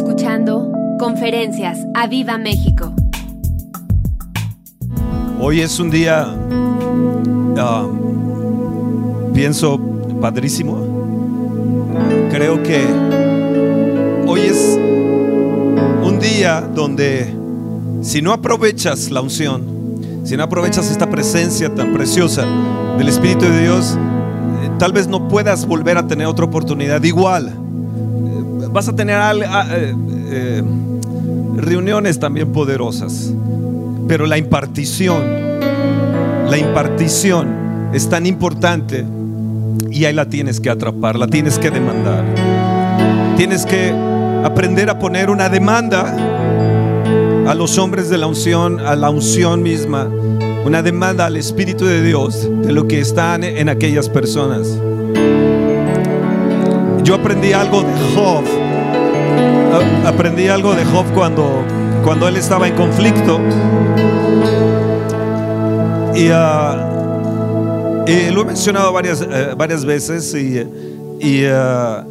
escuchando Conferencias a Viva México. Hoy es un día, ah, pienso, padrísimo. Creo que hoy es un día donde si no aprovechas la unción, si no aprovechas esta presencia tan preciosa del Espíritu de Dios, eh, tal vez no puedas volver a tener otra oportunidad igual. Vas a tener al- a- eh, eh, reuniones también poderosas, pero la impartición, la impartición es tan importante y ahí la tienes que atrapar, la tienes que demandar. Tienes que aprender a poner una demanda a los hombres de la unción, a la unción misma, una demanda al Espíritu de Dios de lo que están en aquellas personas. Yo aprendí algo de Job. Aprendí algo de Job cuando, cuando él estaba en conflicto. Y, ah, lo he mencionado varias, eh, varias veces. Y, y, ah,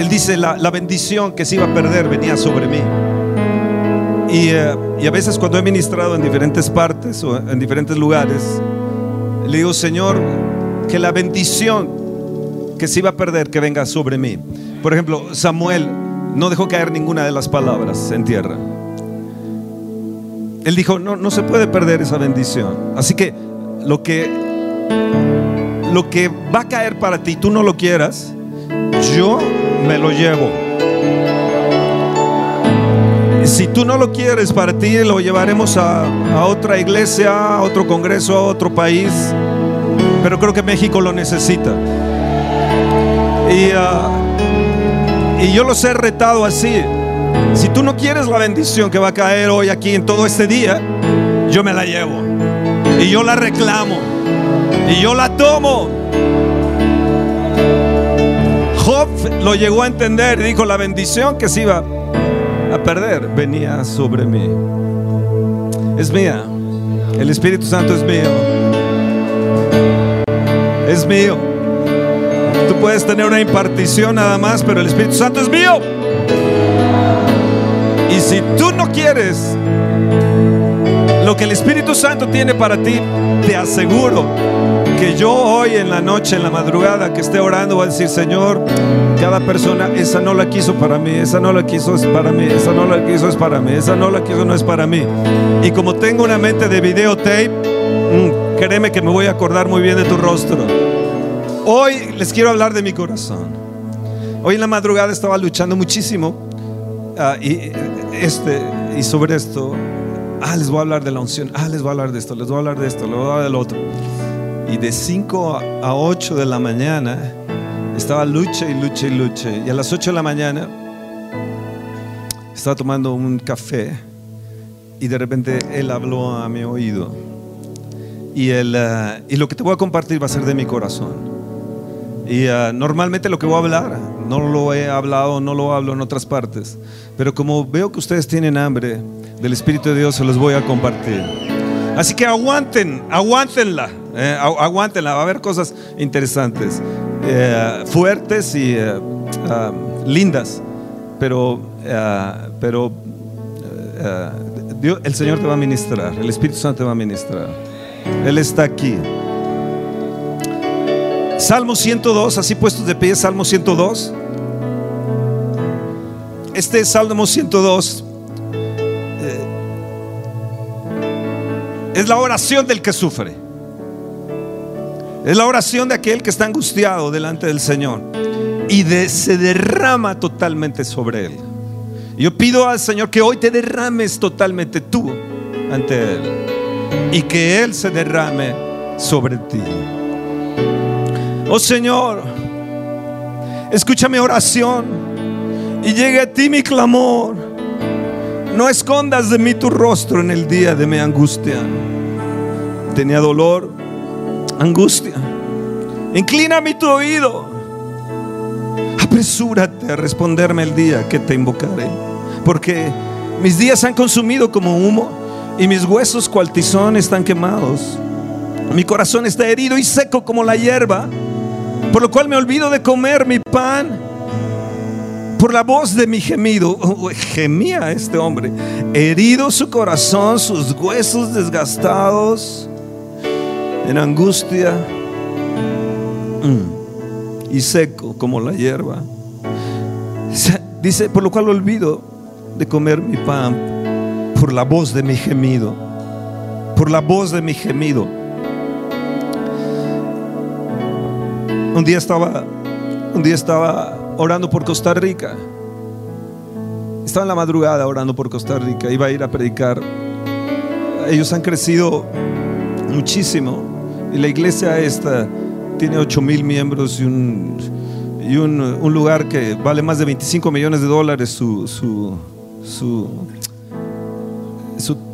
él dice, la, la bendición que se iba a perder venía sobre mí. Y, eh, y a veces cuando he ministrado en diferentes partes o en diferentes lugares, le digo, Señor, que la bendición que se iba a perder, que venga sobre mí. Por ejemplo, Samuel no dejó caer ninguna de las palabras en tierra. Él dijo, no, no se puede perder esa bendición. Así que lo que, lo que va a caer para ti, tú no lo quieras, yo me lo llevo. Si tú no lo quieres para ti, lo llevaremos a, a otra iglesia, a otro congreso, a otro país. Pero creo que México lo necesita. Y, yo los he retado así. Si tú no quieres la bendición que va a caer hoy aquí en todo este día, yo me la llevo. Y yo la reclamo. Y yo la tomo. Job lo llegó a entender y dijo, la bendición que se iba a perder venía sobre mí. Es mía. El Espíritu Santo es mío. Es mío. Tú puedes tener una impartición nada más, pero el Espíritu Santo es mío. Y si tú no quieres lo que el Espíritu Santo tiene para ti, te aseguro que yo hoy en la noche, en la madrugada que esté orando, voy a decir, Señor, cada persona, esa no la quiso para mí, esa no la quiso es para mí, esa no la quiso es para mí, esa no la quiso no es para mí. Y como tengo una mente de videotape, mm, créeme que me voy a acordar muy bien de tu rostro. Hoy les quiero hablar de mi corazón. Hoy en la madrugada estaba luchando muchísimo ah, y, este, y sobre esto. Ah, les voy a hablar de la unción. Ah, les voy a hablar de esto, les voy a hablar de esto, les voy a hablar del otro. Y de 5 a 8 de la mañana estaba lucha y lucha y lucha. Y a las 8 de la mañana estaba tomando un café y de repente él habló a mi oído. Y, él, ah, y lo que te voy a compartir va a ser de mi corazón. Y ah, normalmente lo que voy a hablar, no lo he hablado, no lo hablo en otras partes. Pero como veo que ustedes tienen hambre del Espíritu de Dios, se los voy a compartir. Así que aguanten, aguántenla, eh, agu- aguántenla, va a haber cosas interesantes, eh, fuertes y eh, ah, lindas. Pero, ah, pero eh, Dios- el Señor te va a ministrar, el Espíritu Santo te va a ministrar. Él está aquí. Salmo 102, así puestos de pie, Salmo 102. Este Salmo 102 eh, es la oración del que sufre. Es la oración de aquel que está angustiado delante del Señor y de- se derrama totalmente sobre él. Yo pido al Señor que hoy te derrames totalmente tú ante Él y que Él se derrame sobre ti. Oh Señor, escucha mi oración y llegue a ti mi clamor. No escondas de mí tu rostro en el día de mi angustia. Tenía dolor, angustia. Inclina mi tu oído. Apresúrate a responderme el día que te invocaré. Porque mis días se han consumido como humo y mis huesos cual tizón están quemados. Mi corazón está herido y seco como la hierba, por lo cual me olvido de comer mi pan por la voz de mi gemido. Gemía este hombre. Herido su corazón, sus huesos desgastados, en angustia mm, y seco como la hierba. Dice, por lo cual olvido de comer mi pan por la voz de mi gemido, por la voz de mi gemido. Un día estaba, un día estaba orando por Costa Rica. Estaba en la madrugada orando por Costa Rica. Iba a ir a predicar. Ellos han crecido muchísimo. Y la iglesia esta tiene 8 mil miembros y un, y un, lugar que vale más de 25 millones de dólares su, su, su,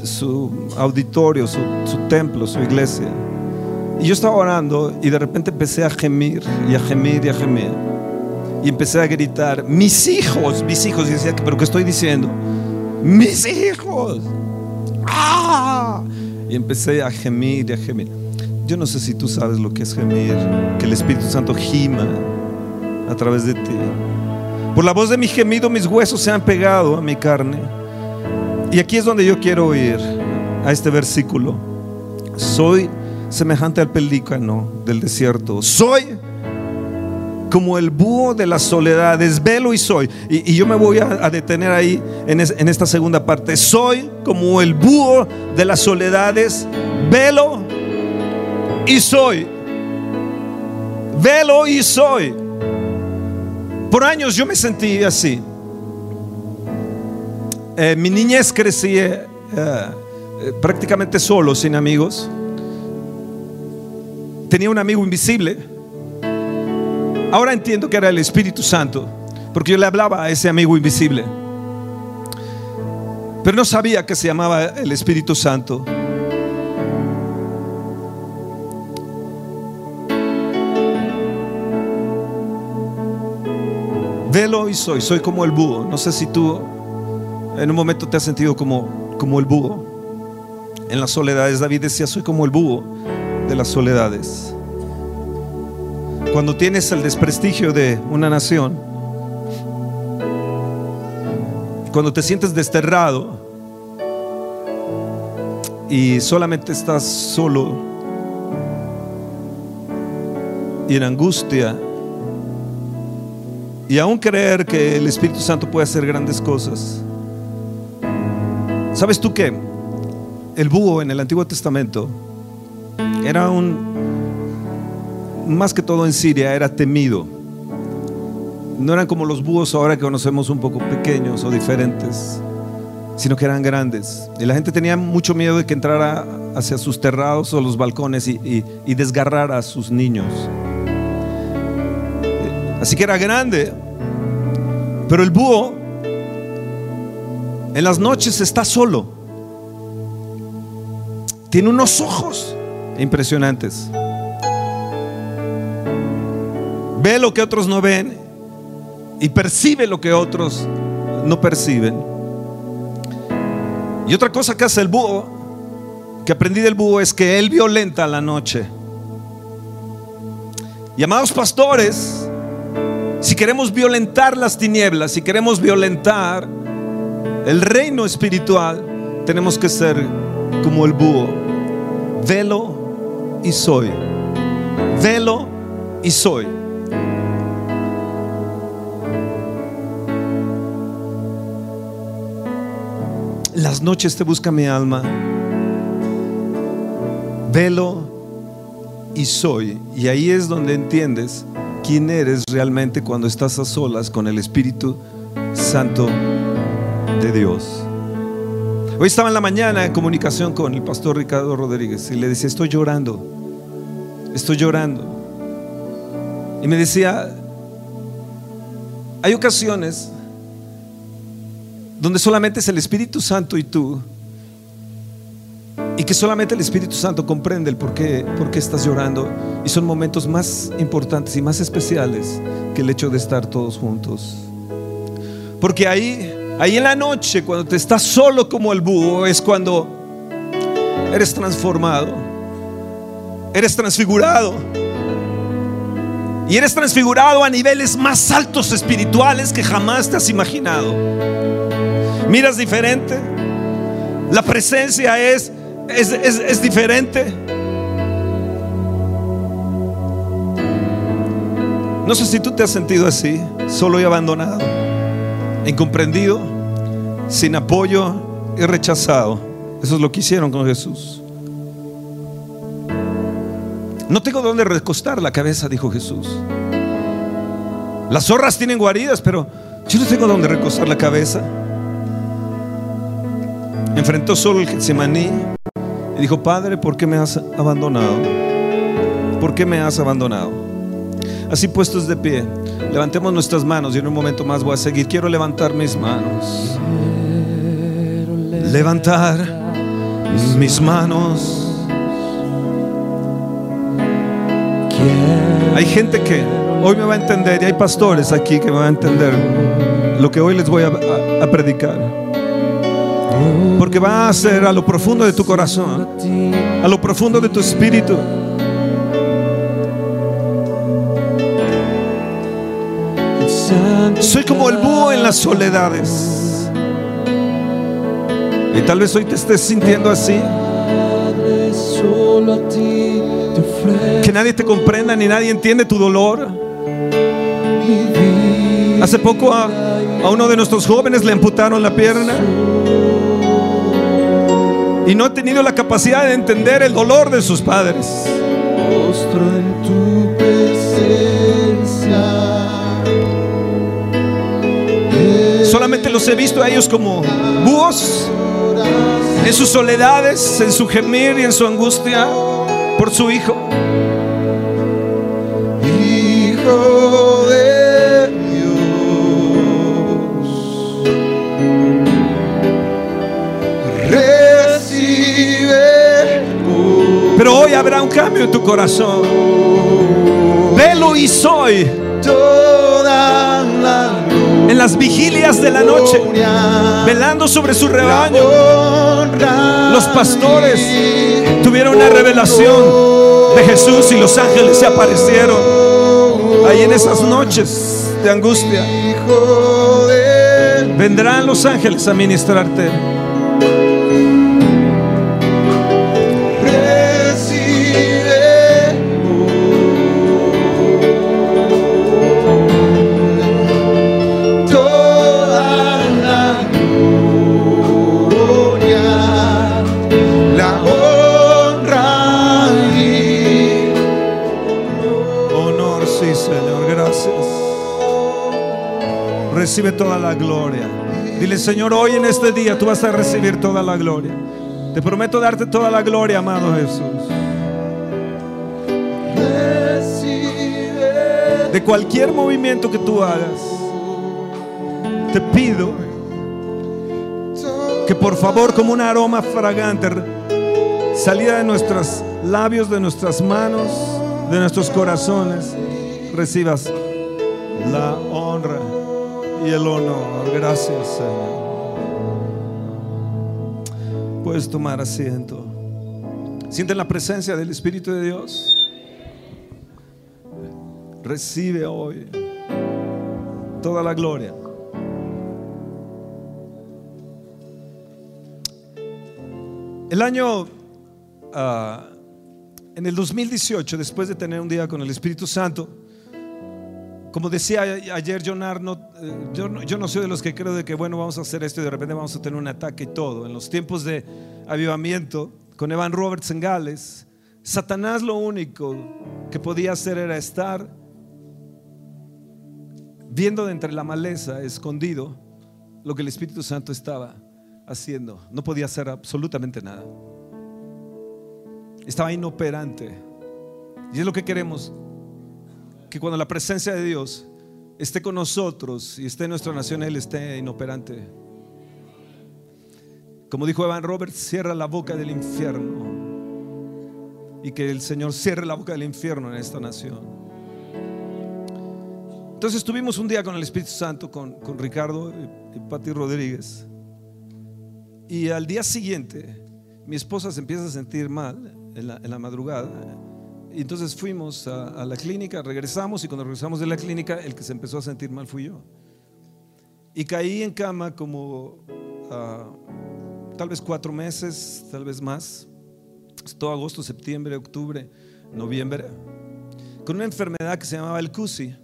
su auditorio, su, templo, su iglesia. Y yo estaba orando y de repente empecé a gemir y a gemir y a gemir. Y empecé a gritar, mis hijos, mis hijos. Y decía, pero ¿qué estoy diciendo? Mis hijos. ¡Ah! Y empecé a gemir y a gemir. Yo no sé si tú sabes lo que es gemir, que el Espíritu Santo gima a través de ti. Por la voz de mi gemido mis huesos se han pegado a mi carne. Y aquí es donde yo quiero ir, a este versículo. Soy semejante al pelícano del desierto. Soy como el búho de las soledades, velo y soy. Y, yo me voy a, detener ahí en, esta segunda parte. Soy como el búho de las soledades, velo y soy. Velo y soy. Por años yo me sentí así. Eh, mi niñez crecí eh, eh, prácticamente solo, sin amigos tenía un amigo invisible. Ahora entiendo que era el Espíritu Santo, porque yo le hablaba a ese amigo invisible. Pero no sabía que se llamaba el Espíritu Santo. Velo y soy, soy como el búho. No sé si tú en un momento te has sentido como, como el búho. En las soledades David decía, soy como el búho de las soledades. Cuando tienes el desprestigio de una nación, cuando te sientes desterrado y solamente estás solo y en angustia, y aún creer que el Espíritu Santo puede hacer grandes cosas. ¿Sabes tú qué? El búho en el Antiguo Testamento era un, más que todo en Siria, era temido. No eran como los búhos ahora que conocemos un poco pequeños o diferentes, sino que eran grandes. Y la gente tenía mucho miedo de que entrara hacia sus terrados o los balcones y, y desgarrara a sus niños. Así que era grande. Pero el búho en las noches está solo. Tiene unos ojos impresionantes. Ve lo que otros no ven y percibe lo que otros no perciben. Y otra cosa que hace el búho, que aprendí del búho, es que él violenta la noche. Y amados pastores, si queremos violentar las tinieblas, si queremos violentar el reino espiritual, tenemos que ser como el búho. Velo y soy. Velo y soy. Las noches te busca mi alma. Velo y soy. Y ahí es donde entiendes quién eres realmente cuando estás a solas con el Espíritu Santo de Dios. Hoy estaba en la mañana en comunicación con el pastor Ricardo Rodríguez y le decía, estoy llorando, estoy llorando. Y me decía, hay ocasiones donde solamente es el Espíritu Santo y tú, y que solamente el Espíritu Santo comprende el por qué, por qué estás llorando, y son momentos más importantes y más especiales que el hecho de estar todos juntos. Porque ahí Ahí en la noche, cuando te estás solo como el búho, es cuando eres transformado, eres transfigurado. Y eres transfigurado a niveles más altos espirituales que jamás te has imaginado. Miras diferente. La presencia es, es, es diferente. No sé si tú te has sentido así, solo y abandonado, incomprendido, sin apoyo y rechazado. Eso es lo que hicieron con Jesús. No tengo dónde recostar la cabeza, dijo Jesús. Las zorras tienen guaridas, pero yo no tengo dónde recostar la cabeza. Enfrentó solo el Getsemaní y dijo, Padre, ¿por qué me has abandonado? ¿Por qué me has abandonado? Así puestos de pie, levantemos nuestras manos y en un momento más voy a seguir. Quiero levantar mis manos. Levantar mis manos. Hay gente que hoy me va a entender y hay pastores aquí que me van a entender lo que hoy les voy a, a- predicar. Porque va a ser a lo profundo de tu corazón, a lo profundo de tu espíritu. Soy como el búho en las soledades. Y tal vez hoy te estés sintiendo así. Que nadie te comprenda ni nadie entiende tu dolor. Hace poco a, a uno de nuestros jóvenes le amputaron la pierna. Y no ha tenido la capacidad de entender el dolor de sus padres. Solamente los he visto a ellos como búhos en sus soledades, en su gemir y en su angustia por su hijo. Hijo de Dios, recibe Pero hoy habrá un cambio en tu corazón. Velo y soy en las vigilias de la noche, velando sobre su rebaño. Los pastores tuvieron una revelación de Jesús y los ángeles se aparecieron ahí en esas noches de angustia. Vendrán los ángeles a ministrarte. Recibe toda la gloria. Dile, Señor, hoy en este día tú vas a recibir toda la gloria. Te prometo darte toda la gloria, amado Jesús. De cualquier movimiento que tú hagas, te pido que por favor, como un aroma fragante, salida de nuestros labios, de nuestras manos, de nuestros corazones, recibas la honra y el honor. Gracias, Señor. Puedes tomar asiento. Sienten la presencia del Espíritu de Dios. Recibe hoy toda la gloria. El año, ah, en el 2018, después de tener un día con el Espíritu Santo, como decía ayer no, eh, yo, no, yo no soy de los que creo de que, bueno, vamos a hacer esto y de repente vamos a tener un ataque y todo. En los tiempos de avivamiento, con Evan Roberts en Gales, Satanás lo único que podía hacer era estar viendo de entre la maleza, escondido, lo que el Espíritu Santo estaba haciendo. No podía hacer absolutamente nada. Estaba inoperante. Y es lo que queremos, que cuando la presencia de Dios esté con nosotros y esté en nuestra nación, Él esté inoperante. Como dijo Evan Roberts, cierra la boca del infierno. Y que el Señor cierre la boca del infierno en esta nación. Entonces estuvimos un día con el Espíritu Santo, con, con Ricardo y, y Rodríguez. Y al día siguiente, mi esposa se empieza a sentir mal en la, en la madrugada. Y, entonces fuimos a, a la clínica, regresamos y cuando regresamos de la clínica el que se empezó a sentir mal fui yo. Y caí en cama como ah, tal vez cuatro meses, tal vez más, todo agosto, septiembre, octubre, noviembre, con una enfermedad que se llamaba el CUSI.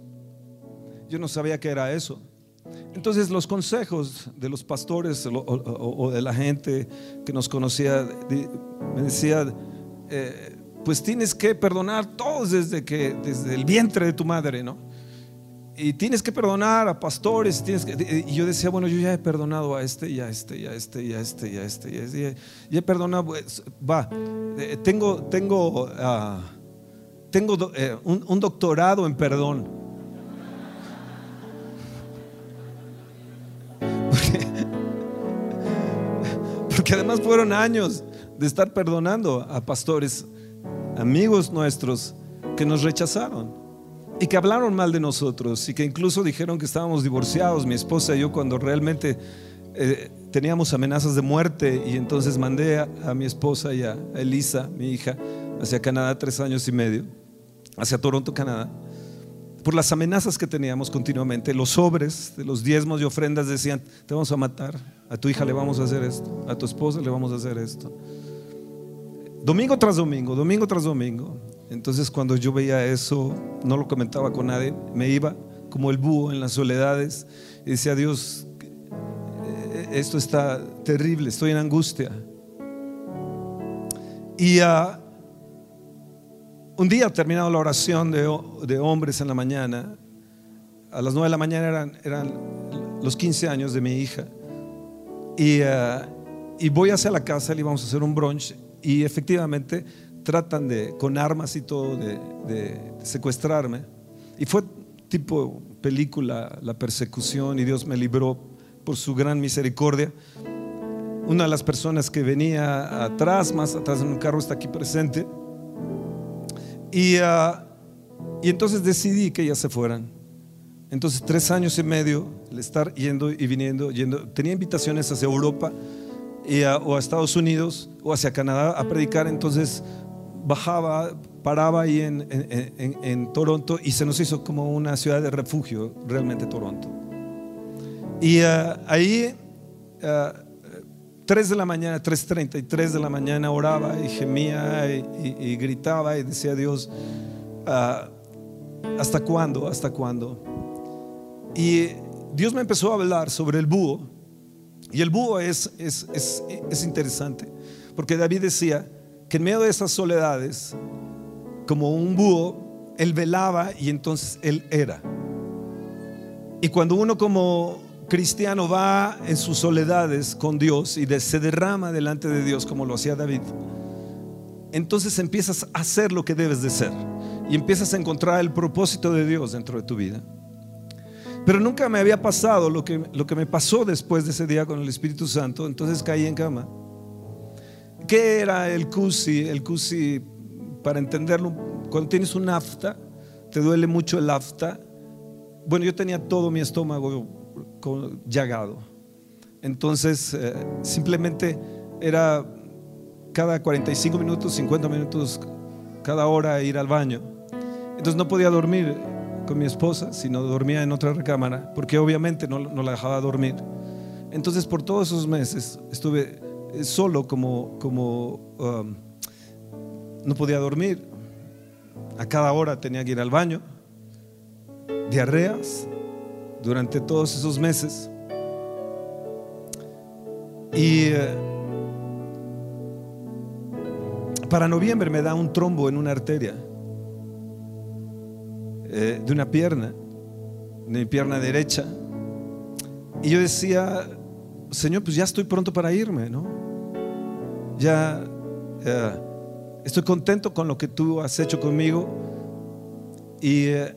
Yo no sabía qué era eso. Entonces los consejos de los pastores o, o- o de la gente que nos conocía me decía, eh, pues tienes que perdonar todos desde que desde el vientre de tu madre, ¿no? Y tienes que perdonar a pastores, y yo decía, bueno, yo ya he perdonado a este y a este y a este y a este y a este y a este, y he perdonado, pues, va, eh, tengo tengo ah, tengo eh, un doctorado en perdón. Porque además fueron años de estar perdonando a pastores, amigos nuestros, que nos rechazaron y que hablaron mal de nosotros y que incluso dijeron que estábamos divorciados, mi esposa y yo, cuando realmente eh, teníamos amenazas de muerte. Y entonces mandé a, a mi esposa y a Elisa, mi hija, hacia Canadá tres años y medio, hacia Toronto, Canadá por las amenazas que teníamos continuamente. Los sobres de los diezmos y ofrendas decían, te vamos a matar, a tu hija le vamos a hacer esto, a tu esposa le vamos a hacer esto. Domingo tras domingo, domingo tras domingo. Entonces cuando yo veía eso, no lo comentaba con nadie, me iba como el búho en las soledades y decía, Dios, eh, esto está terrible, estoy en angustia. Y ah, un día terminado la oración de, hombres en la mañana, a las 9 de la mañana eran, eran los 15 años de mi hija, y, eh, y voy hacia la casa, le íbamos a hacer un brunch, y efectivamente tratan de, con armas y todo, de, de secuestrarme. Y fue tipo película, la persecución, y Dios me libró por su gran misericordia. Una de las personas que venía atrás, más atrás en un carro, está aquí presente. Y, ah, y entonces decidí que ellas se fueran. Entonces, tres años y medio, el estar yendo y viniendo, yendo. Tenía invitaciones hacia Europa y a- o a Estados Unidos o hacia Canadá a predicar. Entonces, bajaba, paraba ahí en, en- en- en Toronto y se nos hizo como una ciudad de refugio, realmente Toronto. Y ah, ahí, ah, 3 de la mañana, 3.33 de la mañana, oraba y gemía y, y- y gritaba y decía a Dios, ah, ¿hasta cuándo? ¿Hasta cuándo? Y Dios me empezó a hablar sobre el búho. Y el búho es, es, es, es interesante, porque David decía que en medio de esas soledades, como un búho, él velaba y entonces él era. Y cuando uno como cristiano va en sus soledades con Dios y se derrama delante de Dios como lo hacía David, entonces empiezas a hacer lo que debes de ser y empiezas a encontrar el propósito de Dios dentro de tu vida. Pero nunca me había pasado lo que, lo que me pasó después de ese día con el Espíritu Santo, entonces caí en cama. ¿Qué era el CUSI? El CUSI, para entenderlo, cuando tienes un afta, te duele mucho el afta. Bueno, yo tenía todo mi estómago llagado. Entonces, eh, simplemente era cada 45 minutos, 50 minutos, cada hora ir al baño. Entonces no podía dormir con mi esposa, sino dormía en otra recámara, porque obviamente no, no la dejaba dormir. Entonces por todos esos meses estuve eh, solo como, como um, no podía dormir. A cada hora tenía que ir al baño. Diarreas durante todos esos meses. Y eh, para noviembre me da un trombo en una arteria eh, de una pierna, de mi pierna derecha. Y yo decía, Señor, pues ya estoy pronto para irme, ¿no? Ya eh, estoy contento con lo que tú has hecho conmigo. Y eh,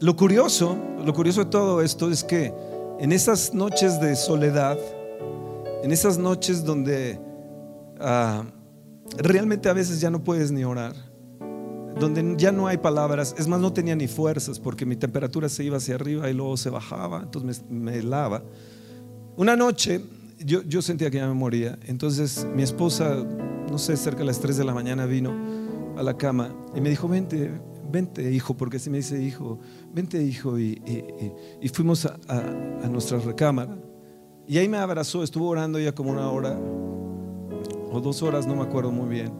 lo curioso, lo curioso de todo esto es que en esas noches de soledad, en esas noches donde ah, realmente a veces ya no puedes ni orar, donde ya no hay palabras, es más, no tenía ni fuerzas porque mi temperatura se iba hacia arriba y luego se bajaba, entonces me, helaba. Una noche yo, yo sentía que ya me moría, entonces mi esposa, no sé, cerca de las 3 de la mañana vino a la cama y me dijo, vente, vente hijo, porque así me dice hijo, vente hijo. Y- y fuimos a, a- a nuestra recámara. Y ahí me abrazó, estuvo orando ya como una hora o dos horas, no me acuerdo muy bien.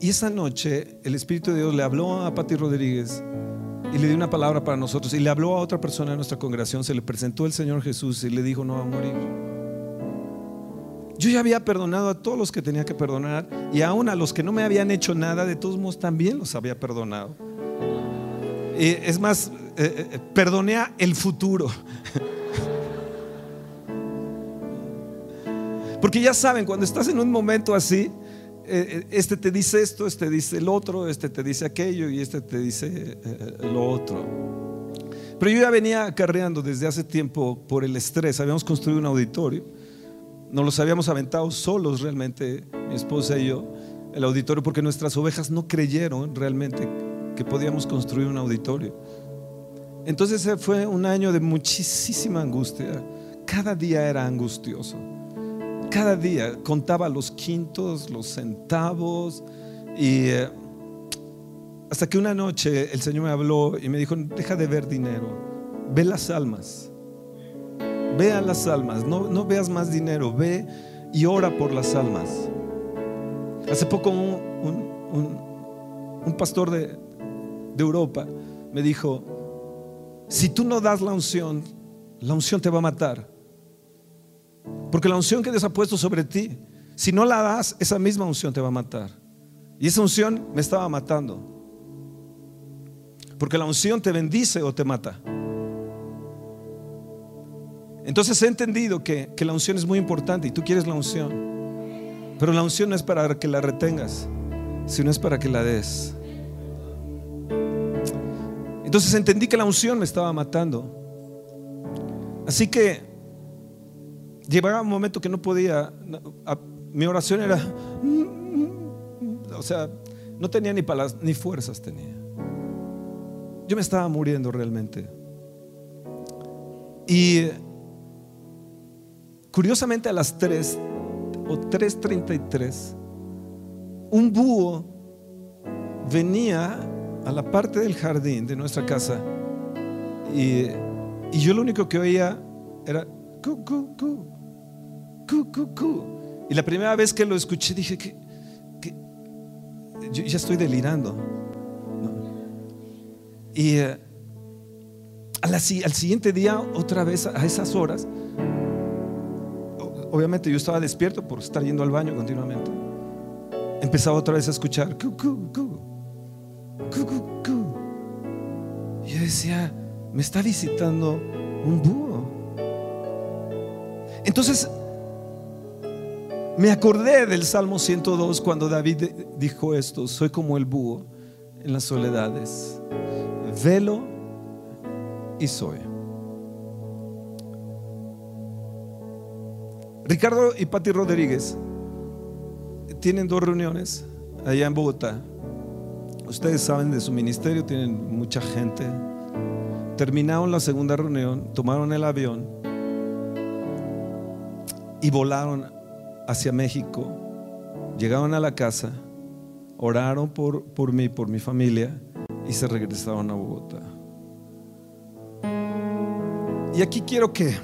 Y esa noche el Espíritu de Dios le habló a Pati Rodríguez y le dio una palabra para nosotros. Y le habló a otra persona de nuestra congregación, se le presentó el Señor Jesús y le dijo, no va a morir. Yo ya había perdonado a todos los que tenía que perdonar y aún a los que no me habían hecho nada, de todos modos también los había perdonado. Y es más, eh, eh, perdoné a el futuro. Porque ya saben, cuando estás en un momento así, eh, eh, este te dice esto, este dice el otro, este te dice aquello y este te dice eh, lo otro. Pero yo ya venía acarreando desde hace tiempo por el estrés. Habíamos construido un auditorio. Nos los habíamos aventado solos realmente, mi esposa y yo, el auditorio, porque nuestras ovejas no creyeron realmente que podíamos construir un auditorio. Entonces eh, fue un año de muchísima angustia. Cada día era angustioso. Cada día contaba los quintos, los centavos y eh, hasta que una noche el Señor me habló y me dijo, deja de ver dinero, ve las almas, ve a las almas, no, no veas más dinero, ve y ora por las almas. Hace poco un, un- un- pastor de, de Europa me dijo, si tú no das la unción, la unción te va a matar. Porque la unción que Dios ha puesto sobre ti, si no la das, esa misma unción te va a matar. Y esa unción me estaba matando. Porque la unción te bendice o te mata. Entonces he entendido que, que la unción es muy importante y tú quieres la unción. Pero la unción no es para que la retengas, sino es para que la des. Entonces entendí que la unción me estaba matando. Así que llegaba un momento que no podía, mi oración era, o sea, no tenía ni palabras, ni fuerzas tenía. Yo me estaba muriendo realmente. Y curiosamente a las 3 o 3.33, un búho venía a la parte del jardín de nuestra casa y, y yo lo único que oía era cu, cu, cu, Y la primera vez que lo escuché dije que, yo ya estoy delirando. Y eh, al siguiente día, otra vez a esas horas, obviamente yo estaba despierto por estar yendo al baño continuamente. Empezaba otra vez a escuchar cu, cu, cu, cu, cu, cu. Y yo decía, me está visitando un búho. Entonces, me acordé del Salmo 102 cuando David dijo esto, soy como el búho en las soledades, velo y soy. Ricardo y Pati Rodríguez tienen dos reuniones allá en Bogotá. Ustedes saben de su ministerio, tienen mucha gente. Terminaron la segunda reunión, tomaron el avión y volaron hacia México. Llegaron a la casa, oraron por, por mí, por mi familia y se regresaron a Bogotá. Y aquí quiero que,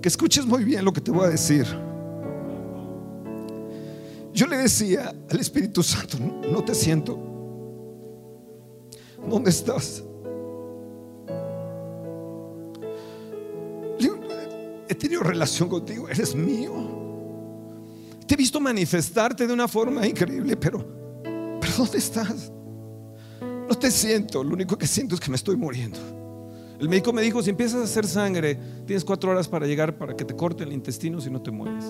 que escuches muy bien lo que te voy a decir. Yo le decía al Espíritu Santo, no te siento. ¿Dónde estás? He tenido relación contigo, eres mío. Te he visto manifestarte de una forma increíble, pero, pero ¿dónde estás? No te siento, lo único que siento es que me estoy muriendo. El médico me dijo, si empiezas a hacer sangre, tienes cuatro horas para llegar para que te corten el intestino si no te mueres.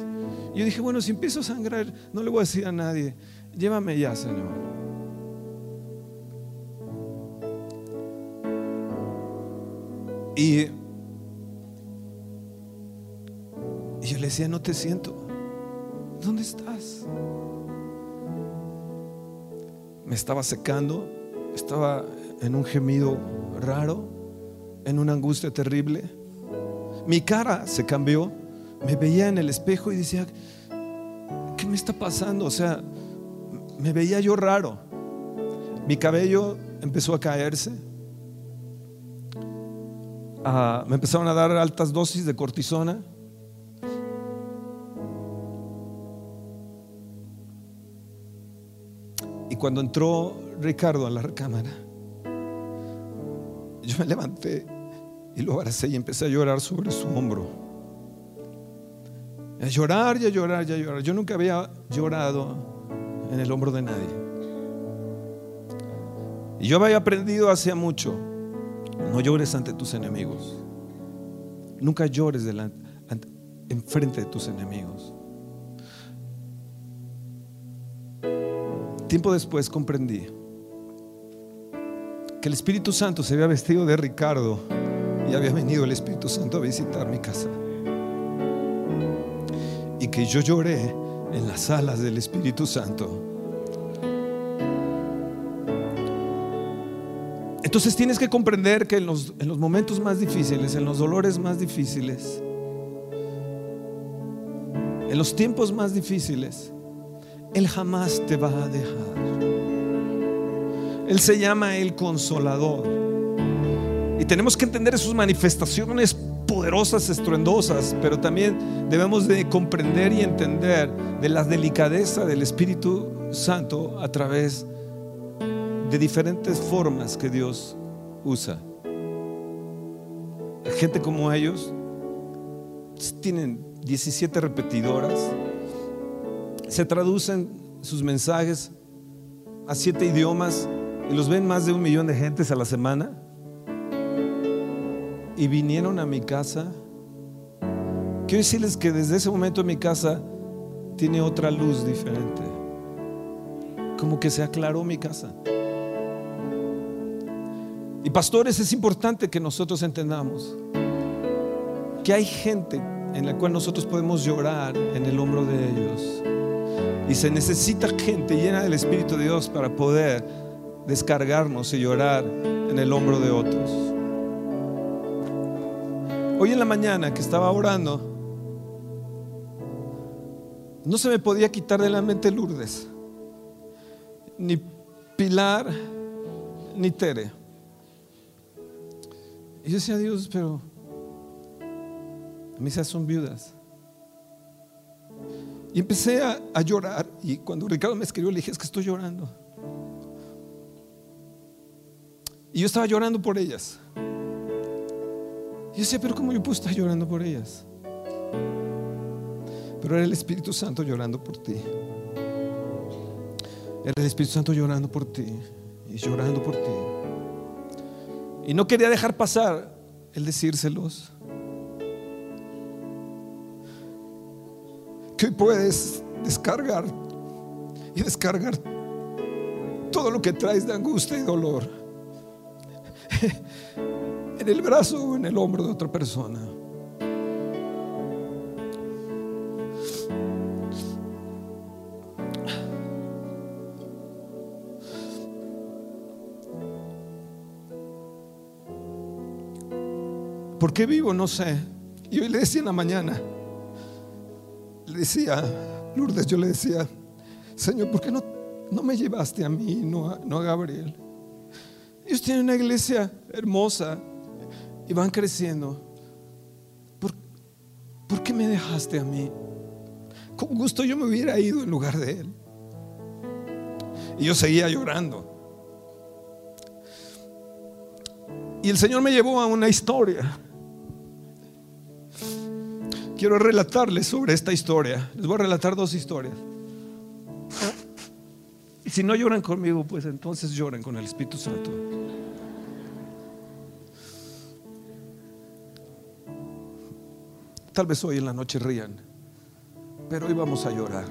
Y yo dije, bueno, si empiezo a sangrar, no le voy a decir a nadie, llévame ya, Señor. Y yo le decía, no te siento. ¿Dónde estás? Me estaba secando, estaba en un gemido raro, en una angustia terrible. Mi cara se cambió, me veía en el espejo y decía, ¿qué me está pasando? O sea, me veía yo raro. Mi cabello empezó a caerse. Ah, me empezaron a dar altas dosis de cortisona. Cuando entró Ricardo a la recámara, yo me levanté y lo abracé y empecé a llorar sobre su hombro. A llorar y a llorar y a llorar. Yo nunca había llorado en el hombro de nadie. Y yo había aprendido hace mucho, no llores ante tus enemigos. Nunca llores delante, ante- enfrente de tus enemigos. Tiempo después comprendí que el Espíritu Santo se había vestido de Ricardo y había venido el Espíritu Santo a visitar mi casa. Y que yo lloré en las alas del Espíritu Santo. Entonces tienes que comprender que en los, en los momentos más difíciles, en los dolores más difíciles, en los tiempos más difíciles, Él jamás te va a dejar. Él se llama el consolador. Y tenemos que entender sus manifestaciones poderosas, estruendosas, pero también debemos de comprender y entender de la delicadeza del Espíritu Santo a través de diferentes formas que Dios usa. Gente como ellos tienen 17 repetidoras, se traducen sus mensajes a siete idiomas y los ven más de un millón de gentes a la semana. Y vinieron a mi casa. Quiero decirles que desde ese momento mi casa tiene otra luz diferente. Como que se aclaró mi casa. Y pastores, es importante que nosotros entendamos que hay gente en la cual nosotros podemos llorar en el hombro de ellos. Y se necesita gente llena del Espíritu de Dios para poder descargarnos y llorar en el hombro de otros. Hoy en la mañana que estaba orando, no se me podía quitar de la mente Lourdes, ni Pilar, ni Tere. Y yo decía, Dios, pero mis hijas son viudas. Y empecé a, a llorar. Y cuando Ricardo me escribió, le dije, es que estoy llorando. Y yo estaba llorando por ellas. Y yo decía, pero ¿cómo yo puedo estar llorando por ellas? Pero era el Espíritu Santo llorando por ti. Era el Espíritu Santo llorando por ti. Y llorando por ti. Y no quería dejar pasar el decírselos. Hoy puedes descargar y descargar todo lo que traes de angustia y dolor en el brazo o en el hombro de otra persona. ¿Por qué vivo? No sé. Y hoy le decía en la mañana, le decía, Lourdes, yo le decía, Señor, ¿por qué no, no me llevaste a mí, no a, no a Gabriel? Ellos tienen una iglesia hermosa y van creciendo. ¿Por, ¿Por qué me dejaste a mí? Con gusto yo me hubiera ido en lugar de él. Y yo seguía llorando. Y el Señor me llevó a una historia. Quiero relatarles sobre esta historia. Les voy a relatar dos historias. Y si no lloran conmigo, pues entonces lloren con el Espíritu Santo. Tal vez hoy en la noche rían, pero hoy vamos a llorar.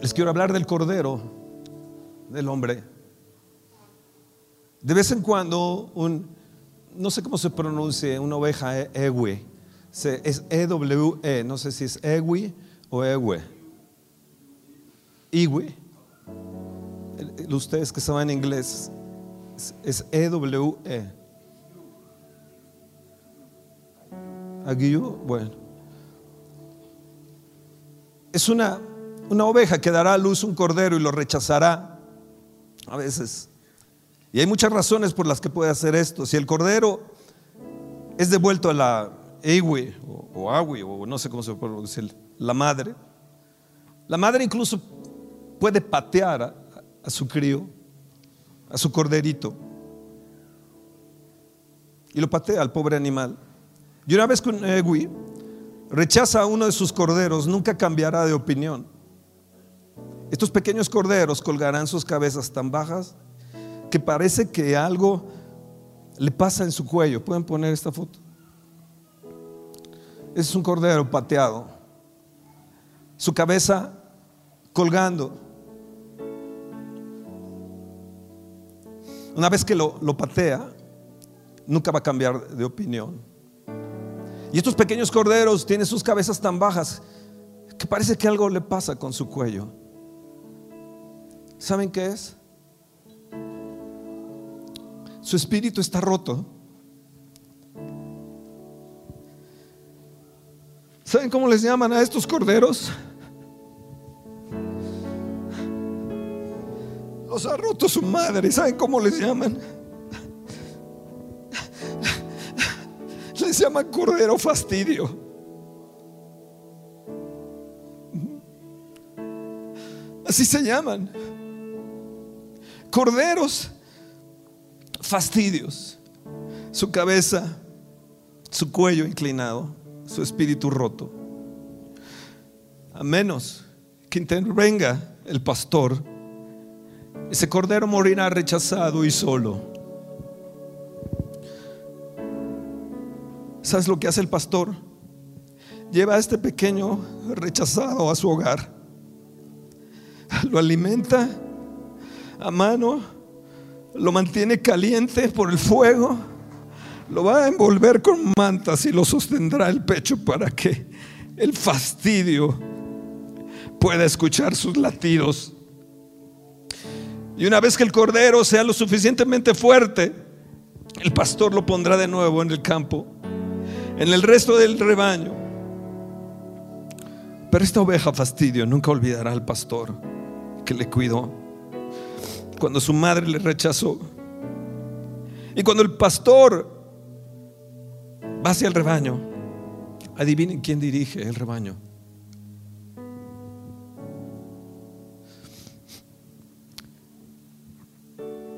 Les quiero hablar del cordero, del hombre. De vez en cuando, un, no sé cómo se pronuncia, una oveja e- ewe, es E-W-E, no sé si es ewi o ewe. Iwe. Ustedes que saben inglés, es- E-W-E. Aguillo, bueno. Es una Una oveja que dará a luz un cordero y lo rechazará. A veces. Y hay muchas razones por las que puede hacer esto. Si el cordero es devuelto a la ewe o, o awi, o no sé cómo se puede la madre, la madre incluso puede patear a, a su crío, a su corderito, y lo patea al pobre animal. Y una vez que un ewi rechaza a uno de sus corderos, nunca cambiará de opinión. Estos pequeños corderos colgarán sus cabezas tan bajas que parece que algo le pasa en su cuello. ¿Pueden poner esta foto? Es un cordero pateado. Su cabeza colgando. Una vez que lo, lo patea, nunca va a cambiar de opinión. Y estos pequeños corderos tienen sus cabezas tan bajas que parece que algo le pasa con su cuello. ¿Saben qué es? Su espíritu está roto. ¿Saben cómo les llaman a estos corderos? Los ha roto su madre. ¿Saben cómo les llaman? Les llaman cordero fastidio. Así se llaman. Corderos fastidios. Su cabeza, su cuello inclinado, su espíritu roto. A menos que intervenga el pastor, ese cordero morirá rechazado y solo. ¿Sabes lo que hace el pastor? Lleva a este pequeño rechazado a su hogar. Lo alimenta a mano, lo mantiene caliente por el fuego, lo va a envolver con mantas y lo sostendrá el pecho para que el fastidio pueda escuchar sus latidos. Y una vez que el cordero sea lo suficientemente fuerte, el pastor lo pondrá de nuevo en el campo, en el resto del rebaño. Pero esta oveja fastidio nunca olvidará al pastor que le cuidó cuando su madre le rechazó. Y cuando el pastor va hacia el rebaño, adivinen quién dirige el rebaño.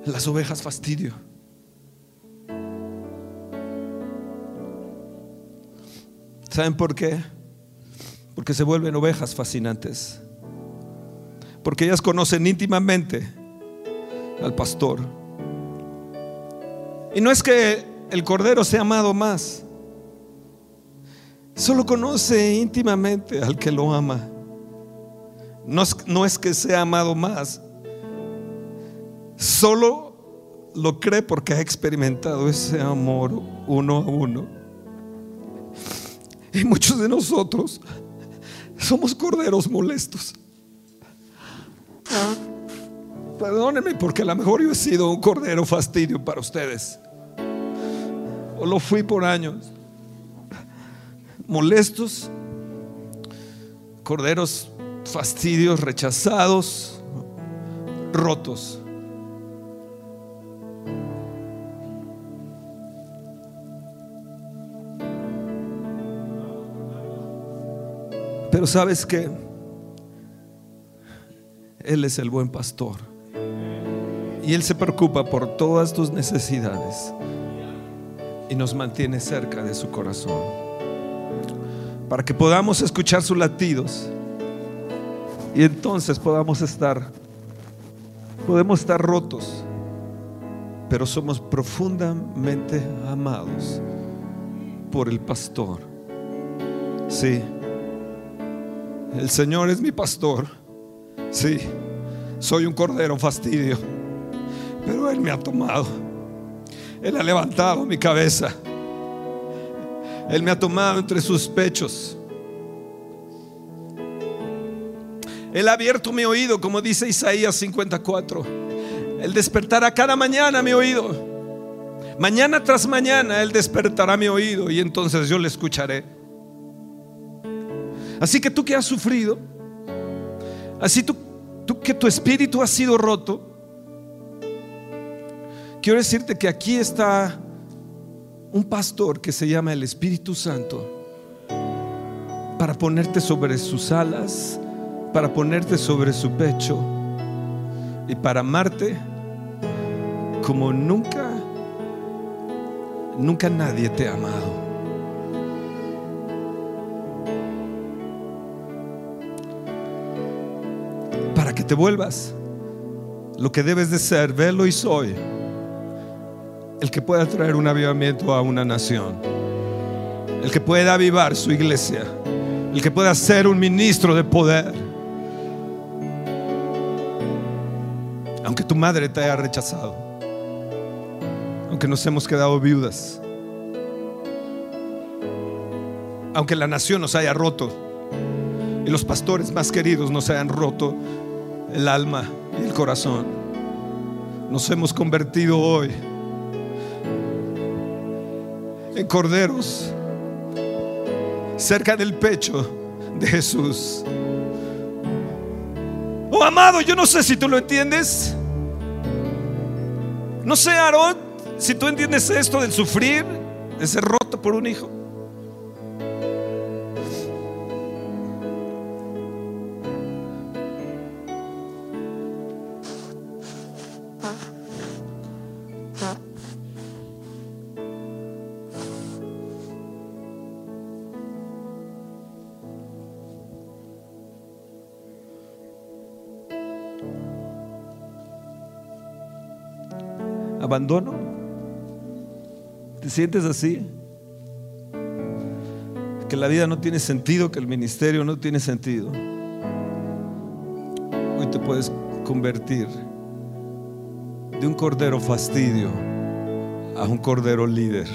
Las ovejas fastidio. ¿Saben por qué? Porque se vuelven ovejas fascinantes. Porque ellas conocen íntimamente al pastor. Y no es que el cordero sea amado más, solo conoce íntimamente al que lo ama. No es, no es que sea amado más, solo lo cree porque ha experimentado ese amor uno a uno. Y muchos de nosotros somos corderos molestos. Perdónenme porque a lo mejor yo he sido un cordero fastidio para ustedes. O lo fui por años. Molestos, corderos fastidios, rechazados, rotos. Pero sabes que Él es el buen pastor. Y Él se preocupa por todas tus necesidades y nos mantiene cerca de su corazón. Para que podamos escuchar sus latidos y entonces podamos estar, podemos estar rotos, pero somos profundamente amados por el pastor. Sí, el Señor es mi pastor. Sí, soy un cordero fastidio, Él me ha tomado. Él ha levantado mi cabeza. Él me ha tomado entre sus pechos. Él ha abierto mi oído, como dice Isaías 54. Él despertará cada mañana mi oído. Mañana tras mañana Él despertará mi oído y entonces yo le escucharé. Así que tú que has sufrido, Así tú, tú que tu espíritu ha sido roto, quiero decirte que aquí está un pastor que se llama el Espíritu Santo para ponerte sobre sus alas, para ponerte sobre su pecho y para amarte como nunca, nunca nadie te ha amado. Para que te vuelvas lo que debes de ser, velo y soy, el que pueda traer un avivamiento a una nación, el que pueda avivar su iglesia, el que pueda ser un ministro de poder. Aunque tu madre te haya rechazado, aunque nos hemos quedado viudas, aunque la nación nos haya roto y los pastores más queridos nos hayan roto el alma y el corazón, nos hemos convertido hoy en corderos cerca del pecho de Jesús. Oh amado, yo no sé si tú lo entiendes. No sé, Aarón, si tú entiendes esto del sufrir, de ser roto por un hijo. Abandono? ¿Te sientes así? Que la vida no tiene sentido, que el ministerio no tiene sentido. Hoy te puedes convertir de un cordero fastidio a un cordero líder.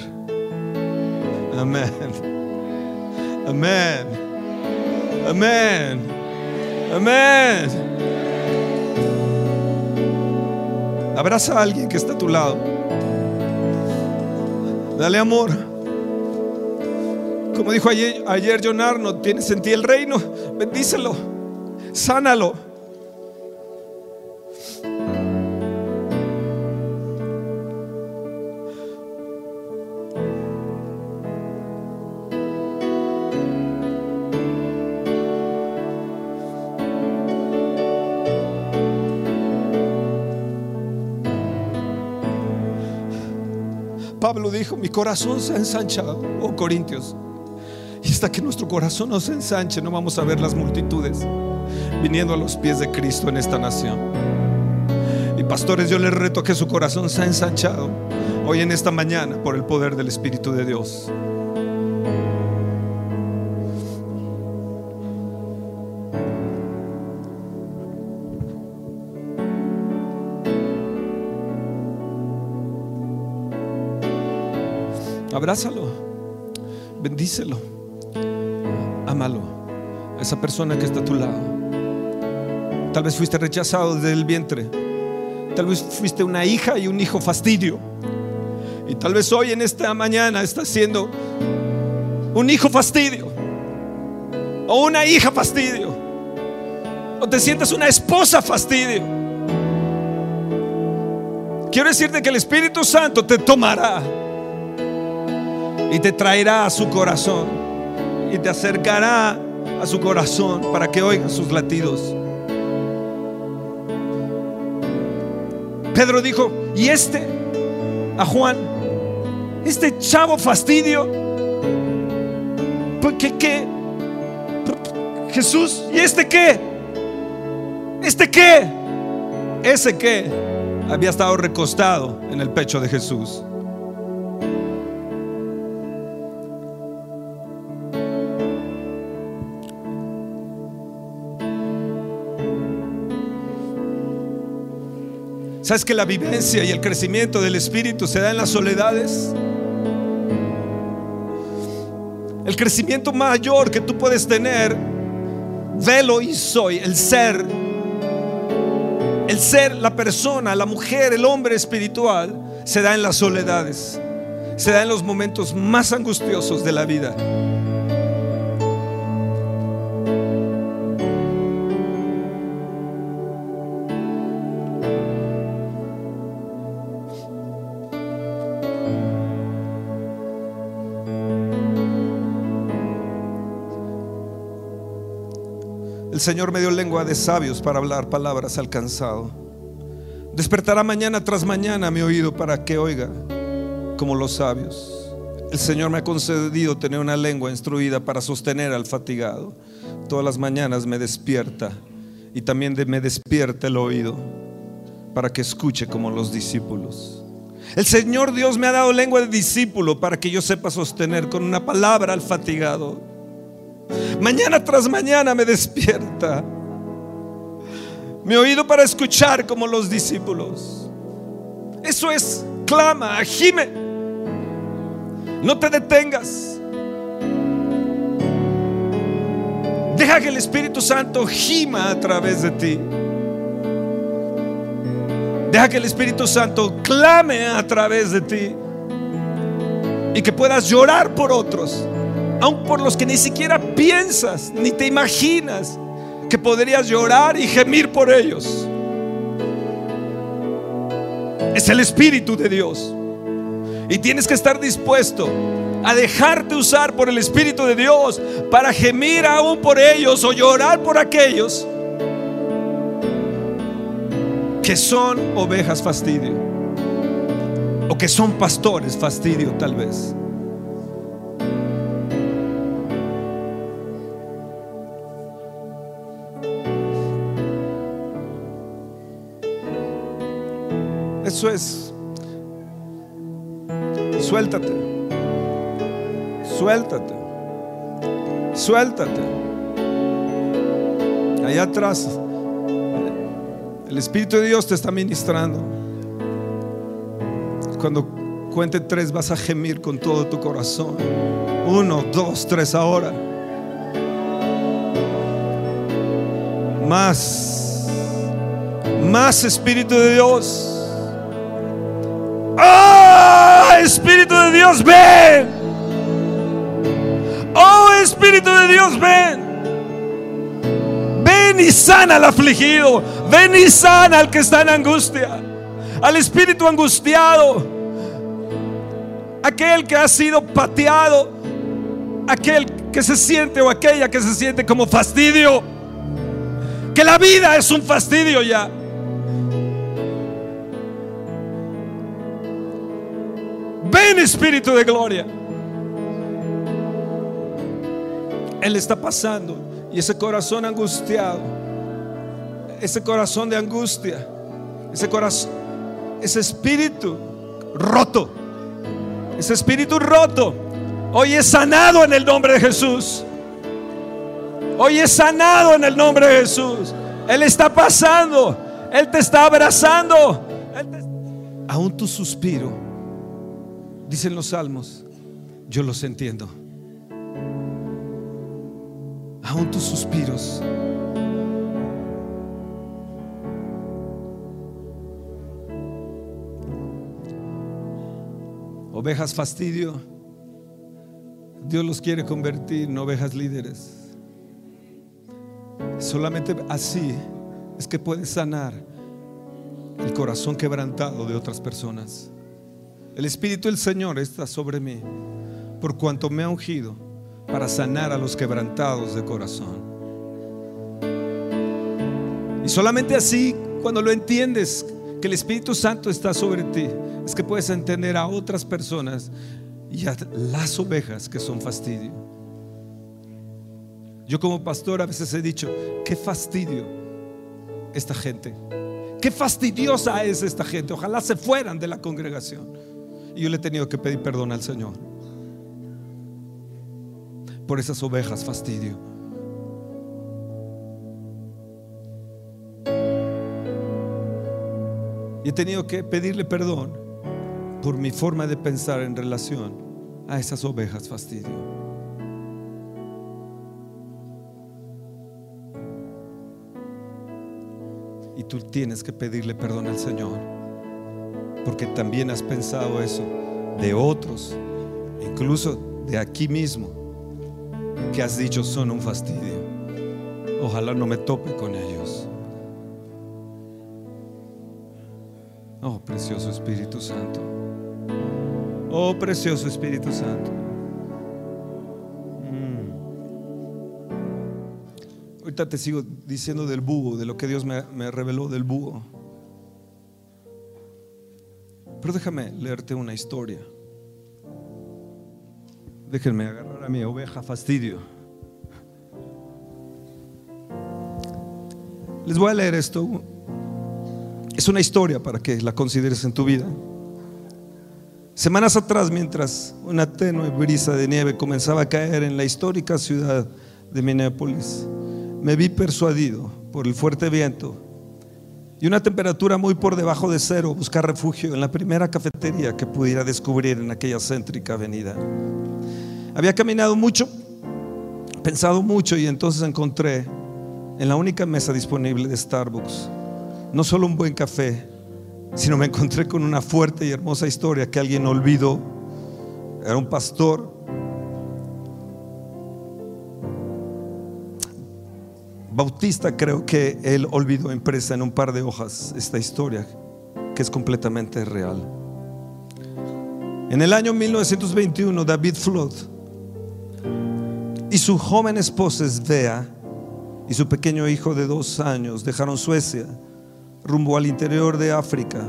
Amén. Amén. Amén. Amén. Abraza a alguien que está a tu lado. Dale amor. Como dijo ayer, ayer Arnold, tienes en ti el reino. Bendícelo. Sánalo. Pablo dijo, mi corazón se ha ensanchado, oh Corintios. Y hasta que nuestro corazón no se ensanche, no vamos a ver las multitudes viniendo a los pies de Cristo en esta nación. Y pastores, yo les reto que su corazón se ha ensanchado hoy en esta mañana por el poder del Espíritu de Dios. Abrázalo, bendícelo, ámalo a esa persona que está a tu lado. Tal vez fuiste rechazado desde el vientre. Tal vez fuiste una hija y un hijo fastidio. Y tal vez hoy en esta mañana estás siendo un hijo fastidio. O una hija fastidio. O te sientes una esposa fastidio. Quiero decirte que el Espíritu Santo te tomará y te traerá a su corazón y te acercará a su corazón para que oiga sus latidos. Pedro dijo, ¿y este? A Juan, este chavo fastidio. ¿Por qué qué? Jesús, ¿y este qué? ¿Este qué? Ese qué había estado recostado en el pecho de Jesús. ¿Sabes que la vivencia y el crecimiento del Espíritu se da en las soledades? El crecimiento mayor que tú puedes tener, velo y soy, el ser, el ser, la persona, la mujer, el hombre espiritual, se da en las soledades, se da en los momentos más angustiosos de la vida. Señor me dio lengua de sabios para hablar palabras al cansado. Despertará mañana tras mañana mi oído para que oiga como los sabios. El Señor me ha concedido tener una lengua instruida para sostener al fatigado. Todas las mañanas me despierta y también me despierta el oído para que escuche como los discípulos. El Señor Dios me ha dado lengua de discípulo para que yo sepa sostener con una palabra al fatigado. Mañana tras mañana me despierta mi oído para escuchar como los discípulos. Eso es, clama, gime. No te detengas. Deja que el Espíritu Santo gima a través de ti. Deja que el Espíritu Santo clame a través de ti. Y que puedas llorar por otros, aun por los que ni siquiera piensas, ni te imaginas que podrías llorar y gemir por ellos. Es el Espíritu de Dios. Y tienes que estar dispuesto a dejarte usar por el Espíritu de Dios para gemir aún por ellos o llorar por aquellos que son ovejas fastidio o que son pastores fastidio tal vez. Eso es. Suéltate. Suéltate. Suéltate. Allá atrás. El Espíritu de Dios te está ministrando. Cuando cuente tres vas a gemir con todo tu corazón. Uno, dos, tres ahora. Más. Más Espíritu de Dios. Espíritu de Dios, ven. Oh Espíritu de Dios, ven. Ven y sana al afligido. Ven y sana al que está en angustia. Al espíritu angustiado. Aquel que ha sido pateado. Aquel que se siente o aquella que se siente como fastidio. Que la vida es un fastidio ya. Ven Espíritu de Gloria. Él está pasando y ese corazón angustiado, ese corazón de angustia, ese corazón, ese espíritu roto, ese espíritu roto, hoy es sanado en el nombre de Jesús. Hoy es sanado en el nombre de Jesús. Él está pasando, Él te está abrazando. Aún tu suspiro, dicen los salmos, yo los entiendo. Aún tus suspiros. Ovejas fastidio. Dios los quiere convertir en ovejas líderes. Solamente así es que puedes sanar el corazón quebrantado de otras personas. El Espíritu del Señor está sobre mí, por cuanto me ha ungido para sanar a los quebrantados de corazón. Y solamente así, cuando lo entiendes, que el Espíritu Santo está sobre ti, es que puedes entender a otras personas y a las ovejas que son fastidio. Yo como pastor a veces he dicho, qué fastidio esta gente. Qué fastidiosa es esta gente. Ojalá se fueran de la congregación. Y yo le he tenido que pedir perdón al Señor por esas ovejas fastidio. Y he tenido que pedirle perdón por mi forma de pensar en relación a esas ovejas fastidio. Y tú tienes que pedirle perdón al Señor. Porque también has pensado eso de otros, incluso de aquí mismo, que has dicho son un fastidio. Ojalá no me tope con ellos. Oh, precioso Espíritu Santo. Oh, precioso Espíritu Santo. Mm. Ahorita te sigo diciendo del búho, de lo que Dios me, me reveló del búho. Déjame leerte una historia. Déjenme agarrar a mi oveja fastidio. Les voy a leer esto. Es una historia para que la consideres en tu vida. Semanas atrás, mientras una tenue brisa de nieve comenzaba a caer en la histórica ciudad de Minneapolis, me vi persuadido por el fuerte viento y una temperatura muy por debajo de cero buscar refugio en la primera cafetería que pudiera descubrir en aquella céntrica avenida. Había caminado mucho, pensado mucho y entonces encontré en la única mesa disponible de Starbucks no solo un buen café, sino me encontré con una fuerte y hermosa historia que alguien olvidó. Era un pastor bautista, creo que él olvidó impresa en un par de hojas esta historia, que es completamente real. En el año 1921, David Flood y su joven esposa Svea y su pequeño hijo de dos años dejaron Suecia rumbo al interior de África.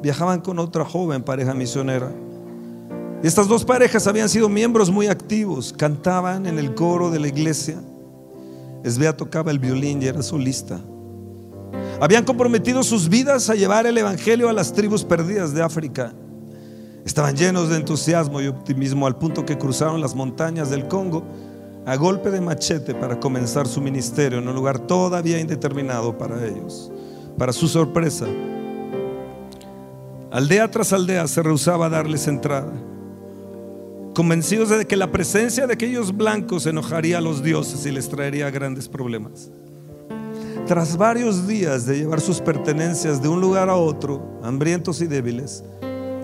Viajaban con otra joven pareja misionera. Estas dos parejas habían sido miembros muy activos, cantaban en el coro de la iglesia. Esbea tocaba el violín y era solista. Habían comprometido sus vidas a llevar el Evangelio a las tribus perdidas de África. Estaban llenos de entusiasmo y optimismo al punto que cruzaron las montañas del Congo a golpe de machete para comenzar su ministerio en un lugar todavía indeterminado para ellos. Para su sorpresa, aldea tras aldea se rehusaba a darles entrada, convencidos de que la presencia de aquellos blancos enojaría a los dioses y les traería grandes problemas. Tras varios días de llevar sus pertenencias de un lugar a otro, hambrientos y débiles,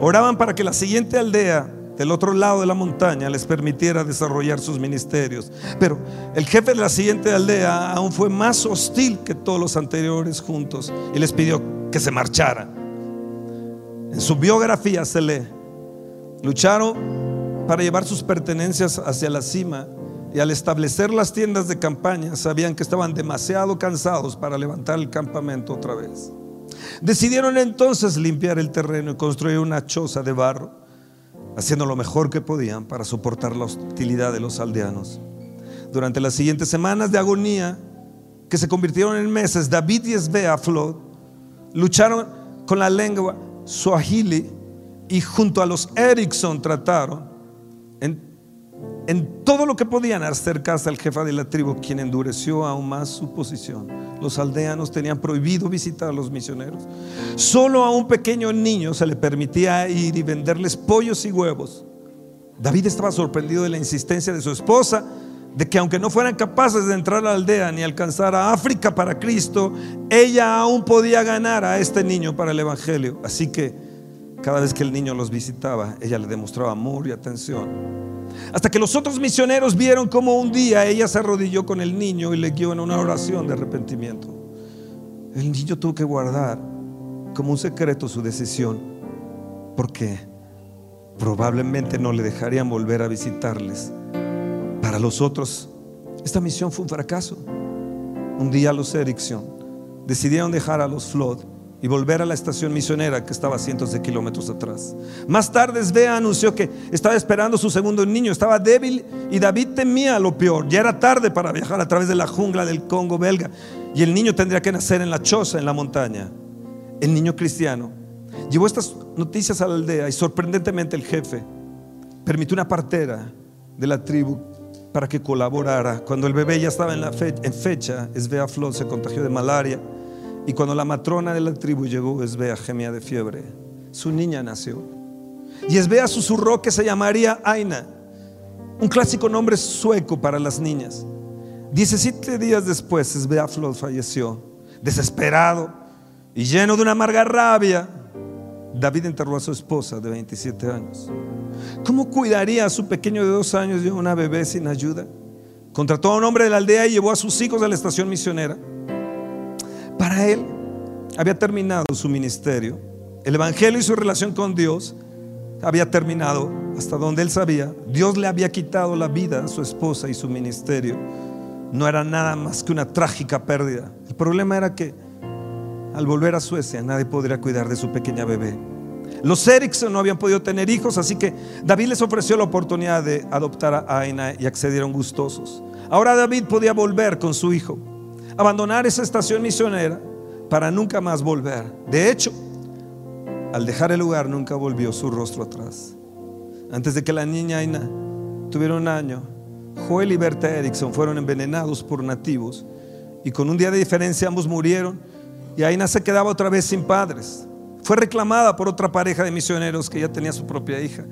oraban para que la siguiente aldea del otro lado de la montaña les permitiera desarrollar sus ministerios. Pero el jefe de la siguiente aldea aún fue más hostil que todos los anteriores juntos y les pidió que se marcharan. En su biografía se lee, lucharon para llevar sus pertenencias hacia la cima y al establecer las tiendas de campaña sabían que estaban demasiado cansados para levantar el campamento otra vez. Decidieron entonces limpiar el terreno y construir una choza de barro haciendo lo mejor que podían para soportar la hostilidad de los aldeanos. Durante las siguientes semanas de agonía, que se convirtieron en meses, David y Esbea Flod lucharon con la lengua swahili y junto a los Erickson trataron en todo lo que podían acercarse al jefe de la tribu, quien endureció aún más su posición. Los aldeanos tenían prohibido visitar a los misioneros. Solo a un pequeño niño se le permitía ir y venderles pollos y huevos. David estaba sorprendido de la insistencia de su esposa, de que aunque no fueran capaces de entrar a la aldea ni alcanzar a África para Cristo, ella aún podía ganar a este niño para el Evangelio. Así que cada vez que el niño los visitaba, ella le demostraba amor y atención. Hasta que los otros misioneros vieron como un día ella se arrodilló con el niño y le guió en una oración de arrepentimiento. El niño tuvo que guardar como un secreto su decisión, porque probablemente no le dejarían volver a visitarles. Para los otros, esta misión fue un fracaso. Un día los Erickson decidieron dejar a los Flood y volver a la estación misionera que estaba cientos de kilómetros atrás. Más tarde Svea anunció que estaba esperando su segundo niño, estaba débil y David temía lo peor. Ya era tarde para viajar a través de la jungla del Congo belga y el niño tendría que nacer en la choza, en la montaña. El niño cristiano llevó estas noticias a la aldea y sorprendentemente el jefe permitió una partera de la tribu para que colaborara. Cuando el bebé ya estaba en fecha, Svea Flot se contagió de malaria y cuando la matrona de la tribu llegó, Esbea gemía de fiebre. Su niña nació. Y Esbea susurró que se llamaría Aina, un clásico nombre sueco para las niñas. Diecisiete días después, Esbea Flod falleció. Desesperado y lleno de una amarga rabia, David enterró a su esposa de 27 años. ¿Cómo cuidaría a su pequeño de dos años y a una bebé sin ayuda? Contrató a un hombre de la aldea y llevó a sus hijos a la estación misionera. Para él había terminado su ministerio. El Evangelio y su relación con Dios había terminado hasta donde él sabía. Dios le había quitado la vida a su esposa y su ministerio. no era nada más que una trágica pérdida. El problema era que al volver a Suecia nadie podría cuidar de su pequeña bebé. Los Erickson no habían podido tener hijos, así que David les ofreció la oportunidad de adoptar a Aina y accedieron gustosos. Ahora David podía volver con su hijo, abandonar esa estación misionera para nunca más volver. De hecho, al dejar el lugar nunca volvió su rostro atrás. Antes de que la niña Aina tuviera un año, Joel y Berta Erickson fueron envenenados por nativos y con un día de diferencia ambos murieron y Aina se quedaba otra vez sin padres. Fue reclamada por otra pareja de misioneros que ya tenía su propia hija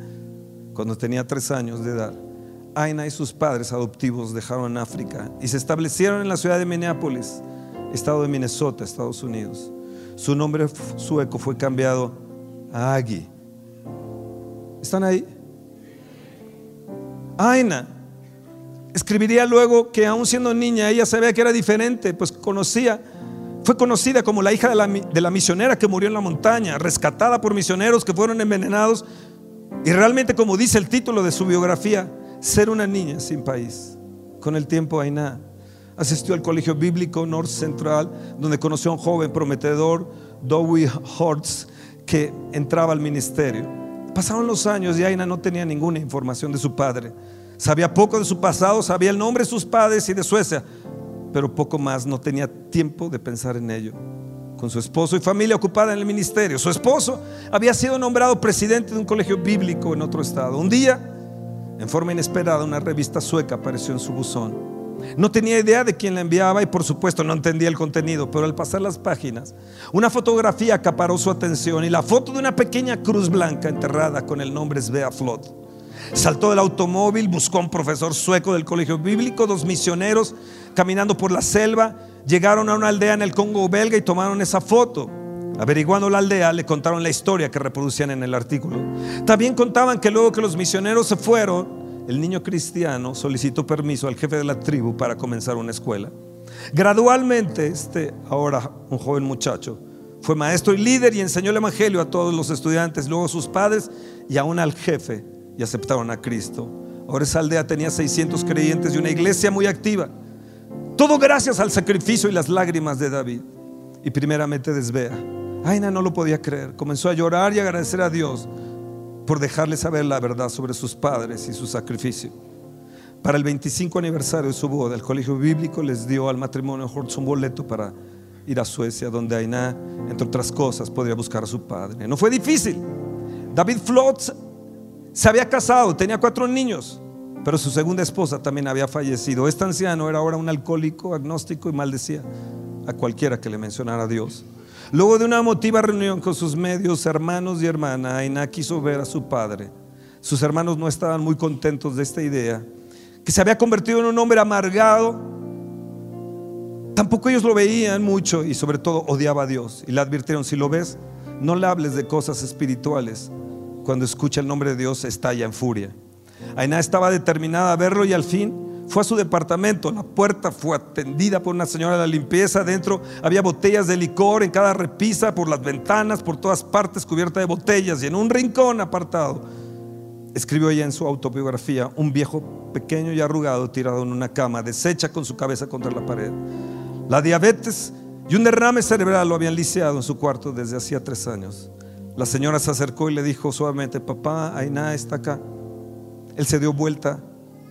cuando tenía tres años de edad. Aina y sus padres adoptivos dejaron África y se establecieron en la ciudad de Minneapolis, estado de Minnesota, Estados Unidos. Su nombre sueco fue cambiado a Aggie. ¿Están ahí? Aina escribiría luego que aún siendo niña ella sabía que era diferente, pues conocía, fue conocida como la hija de la, de la misionera que murió en la montaña, rescatada por misioneros que fueron envenenados y realmente como dice el título de su biografía, ser una niña sin país. Con el tiempo Aina asistió al colegio bíblico North Central, donde conoció a un joven prometedor, Dowie Hortz, que entraba al ministerio. Pasaron los años y Aina no tenía ninguna información de su padre. Sabía poco de su pasado, sabía el nombre de sus padres y de Suecia, pero poco más, no tenía tiempo de pensar en ello. Con su esposo y familia ocupada en el ministerio. Su esposo había sido nombrado presidente de un colegio bíblico en otro estado. Un día, en forma inesperada, una revista sueca apareció en su buzón. No tenía idea de quién la enviaba y por supuesto no entendía el contenido, pero al pasar las páginas, una fotografía acaparó su atención y la foto de una pequeña cruz blanca enterrada con el nombre Svea Flot. Saltó del automóvil, buscó a un profesor sueco del colegio bíblico, dos misioneros caminando por la selva, llegaron a una aldea en el Congo belga y tomaron esa foto. Averiguando la aldea, le contaron la historia que reproducían en el artículo. También contaban que luego que los misioneros se fueron, el niño cristiano solicitó permiso al jefe de la tribu para comenzar una escuela. Gradualmente, este ahora un joven muchacho fue maestro y líder y enseñó el evangelio a todos los estudiantes, luego a sus padres y aún al jefe y aceptaron a Cristo. Ahora esa aldea tenía 600 creyentes y una iglesia muy activa. Todo gracias al sacrificio y las lágrimas de David. Y primeramente desvea. Aina no lo podía creer. Comenzó a llorar y agradecer a Dios por dejarle saber la verdad sobre sus padres y su sacrificio. Para el 25 aniversario de su boda, el colegio bíblico les dio al matrimonio Hortz un boleto para ir a Suecia, donde Aina, entre otras cosas, podría buscar a su padre. No fue difícil. David Flotz se había casado, tenía cuatro niños, pero su segunda esposa también había fallecido. Este anciano era ahora un alcohólico, agnóstico y maldecía a cualquiera que le mencionara a Dios. Luego de una emotiva reunión con sus medios hermanos y hermana, Aina quiso ver a su padre. Sus hermanos no estaban muy contentos de esta idea, que se había convertido en un hombre amargado. Tampoco ellos lo veían mucho y sobre todo odiaba a Dios. Y le advirtieron, si lo ves, no le hables de cosas espirituales. Cuando escucha el nombre de Dios, estalla en furia. Aina estaba determinada a verlo y al fin fue a su departamento. La puerta fue atendida por una señora de la limpieza. Dentro había botellas de licor en cada repisa, por las ventanas, por todas partes, cubierta de botellas. Y en un rincón apartado, escribió ella en su autobiografía, un viejo pequeño y arrugado tirado en una cama, deshecha con su cabeza contra la pared. La diabetes y un derrame cerebral lo habían lisiado en su cuarto desde hacía tres años. La señora se acercó y le dijo suavemente, papá, Aina está acá. Él se dio vuelta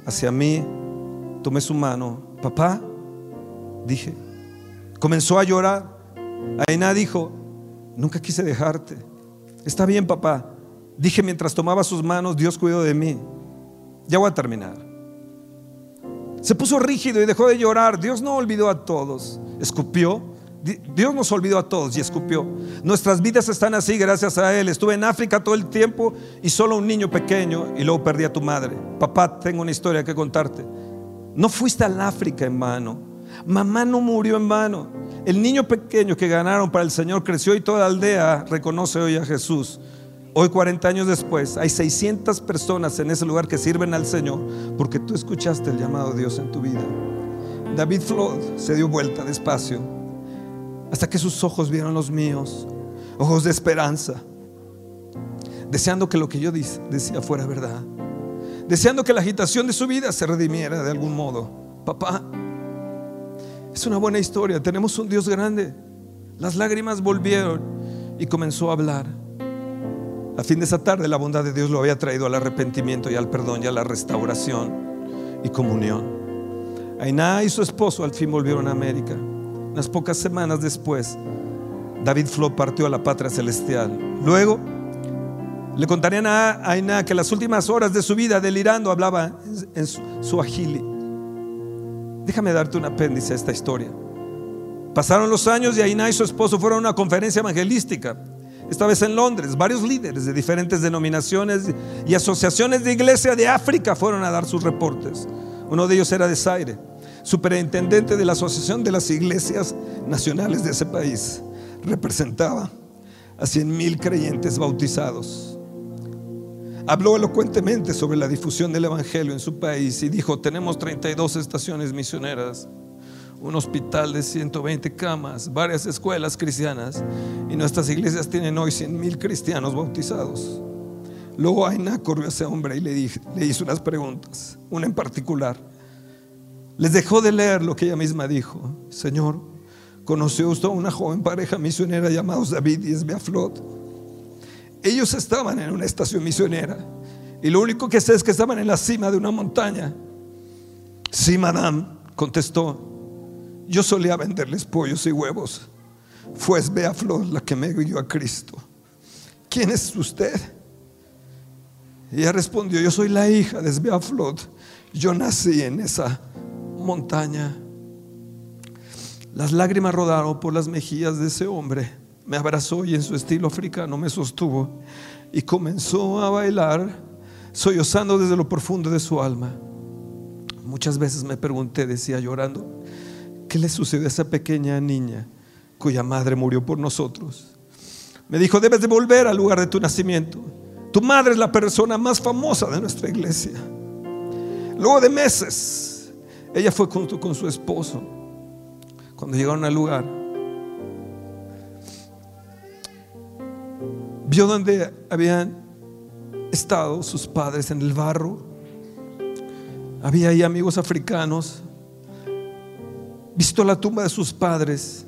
hacia mí, tomé su mano, papá, dije, comenzó a llorar. Aina dijo, nunca quise dejarte. Está bien, papá. Dije mientras tomaba sus manos, Dios cuidó de mí. Ya voy a terminar. Se puso rígido y dejó de llorar. Dios no olvidó a todos. Escupió Dios nos olvidó a todos y escupió. Nuestras vidas están así gracias a Él. Estuve en África todo el tiempo y solo un niño pequeño y luego perdí a tu madre. Papá, tengo una historia que contarte. No fuiste al África en vano. Mamá no murió en vano. El niño pequeño que ganaron para el Señor creció y toda la aldea reconoce hoy a Jesús. Hoy 40 años después hay 600 personas en ese lugar que sirven al Señor porque tú escuchaste el llamado de Dios en tu vida. David Flood se dio vuelta despacio hasta que sus ojos vieron los míos, ojos de esperanza, deseando que lo que yo decía fuera verdad, deseando que la agitación de su vida se redimiera de algún modo. Papá, Es una buena historia. Tenemos un Dios grande. Las lágrimas volvieron y comenzó a hablar. A fin de esa tarde la bondad de Dios lo había traído al arrepentimiento y al perdón y a la restauración y comunión. Ainá y su esposo al fin volvieron a América. Unas pocas semanas después, David Flo partió a la patria celestial. Luego, le contarían a Ainá que las últimas horas de su vida, delirando, hablaba en su, su. Déjame darte un apéndice a esta historia. Pasaron los años y Ainá y su esposo fueron a una conferencia evangelística, esta vez en Londres. Varios líderes de diferentes denominaciones y asociaciones de iglesia de África fueron a dar sus reportes. Uno de ellos era de Zaire, superintendente de la Asociación de las Iglesias Nacionales de ese país. Representaba a 100 mil creyentes bautizados. Habló elocuentemente sobre la difusión del Evangelio en su país y dijo, tenemos 32 estaciones misioneras, un hospital de 120 camas, varias escuelas cristianas y nuestras iglesias tienen hoy 100 mil cristianos bautizados. Luego Aina corrió a ese hombre y le, dije- le hizo unas preguntas, una en particular. Les dejó de leer lo que ella misma dijo. Señor, ¿conoció usted a una joven pareja misionera llamados David y Esbeaflot? Ellos estaban en una estación misionera y lo único que sé es que estaban en la cima de una montaña. Sí, madame, contestó. Yo solía venderles pollos y huevos. Fue Esbeaflot la que me guió a Cristo. ¿Quién es usted? Ella respondió, yo soy la hija de Esbeaflot. Yo nací en esa montaña. Las lágrimas rodaron por las mejillas de ese hombre. Me abrazó y en su estilo africano me sostuvo y comenzó a bailar, sollozando desde lo profundo de su alma. Muchas veces me pregunté, decía llorando, ¿qué le sucedió a esa pequeña niña cuya madre murió por nosotros? Me dijo, debes de volver al lugar de tu nacimiento. Tu madre es la persona más famosa de nuestra iglesia. Luego de meses, ella fue junto con su esposo. Cuando llegaron al lugar, vio donde habían estado sus padres en el barro. Había ahí amigos africanos. Visto la tumba de sus padres.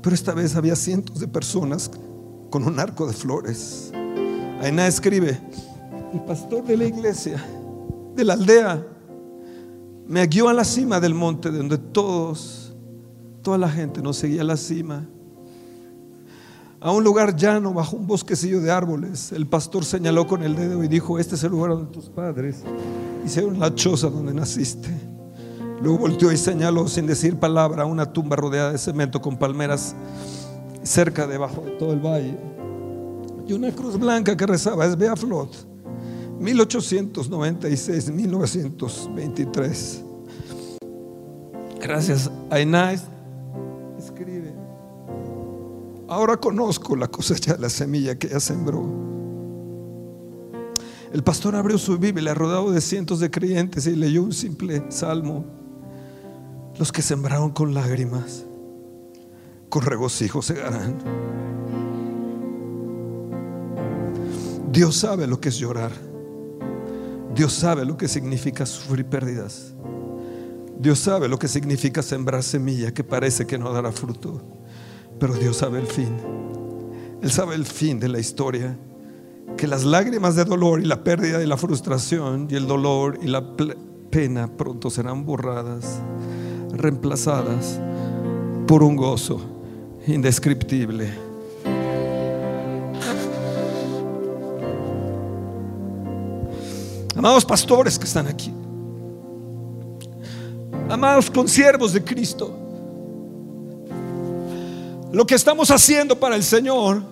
Pero esta vez había cientos de personas con un arco de flores. Aina escribe, el pastor de la iglesia, de la aldea, me guió a la cima del monte donde todos, toda la gente nos seguía a la cima. A un lugar llano bajo un bosquecillo de árboles. El pastor señaló con el dedo y dijo, este es el lugar donde tus padres hicieron la choza donde naciste. Luego volteó y señaló sin decir palabra una tumba rodeada de cemento con palmeras cerca debajo de todo el valle. Y una cruz blanca que rezaba, es Beaflot, 1896-1923. Gracias a Inés. Escribe. Ahora conozco la cosecha de la semilla que ella sembró. El pastor abrió su Biblia rodeado de cientos de creyentes y leyó un simple salmo. Los que sembraron con lágrimas, con regocijo segarán. Dios sabe lo que es llorar. Dios sabe lo que significa sufrir pérdidas. Dios sabe lo que significa sembrar semilla que parece que no dará fruto. Pero Dios sabe el fin. Él sabe el fin de la historia. Que las lágrimas de dolor y la pérdida y la frustración y el dolor y la pena pronto serán borradas, reemplazadas por un gozo indescriptible. Amados pastores que están aquí, amados consiervos de Cristo, lo que estamos haciendo para el Señor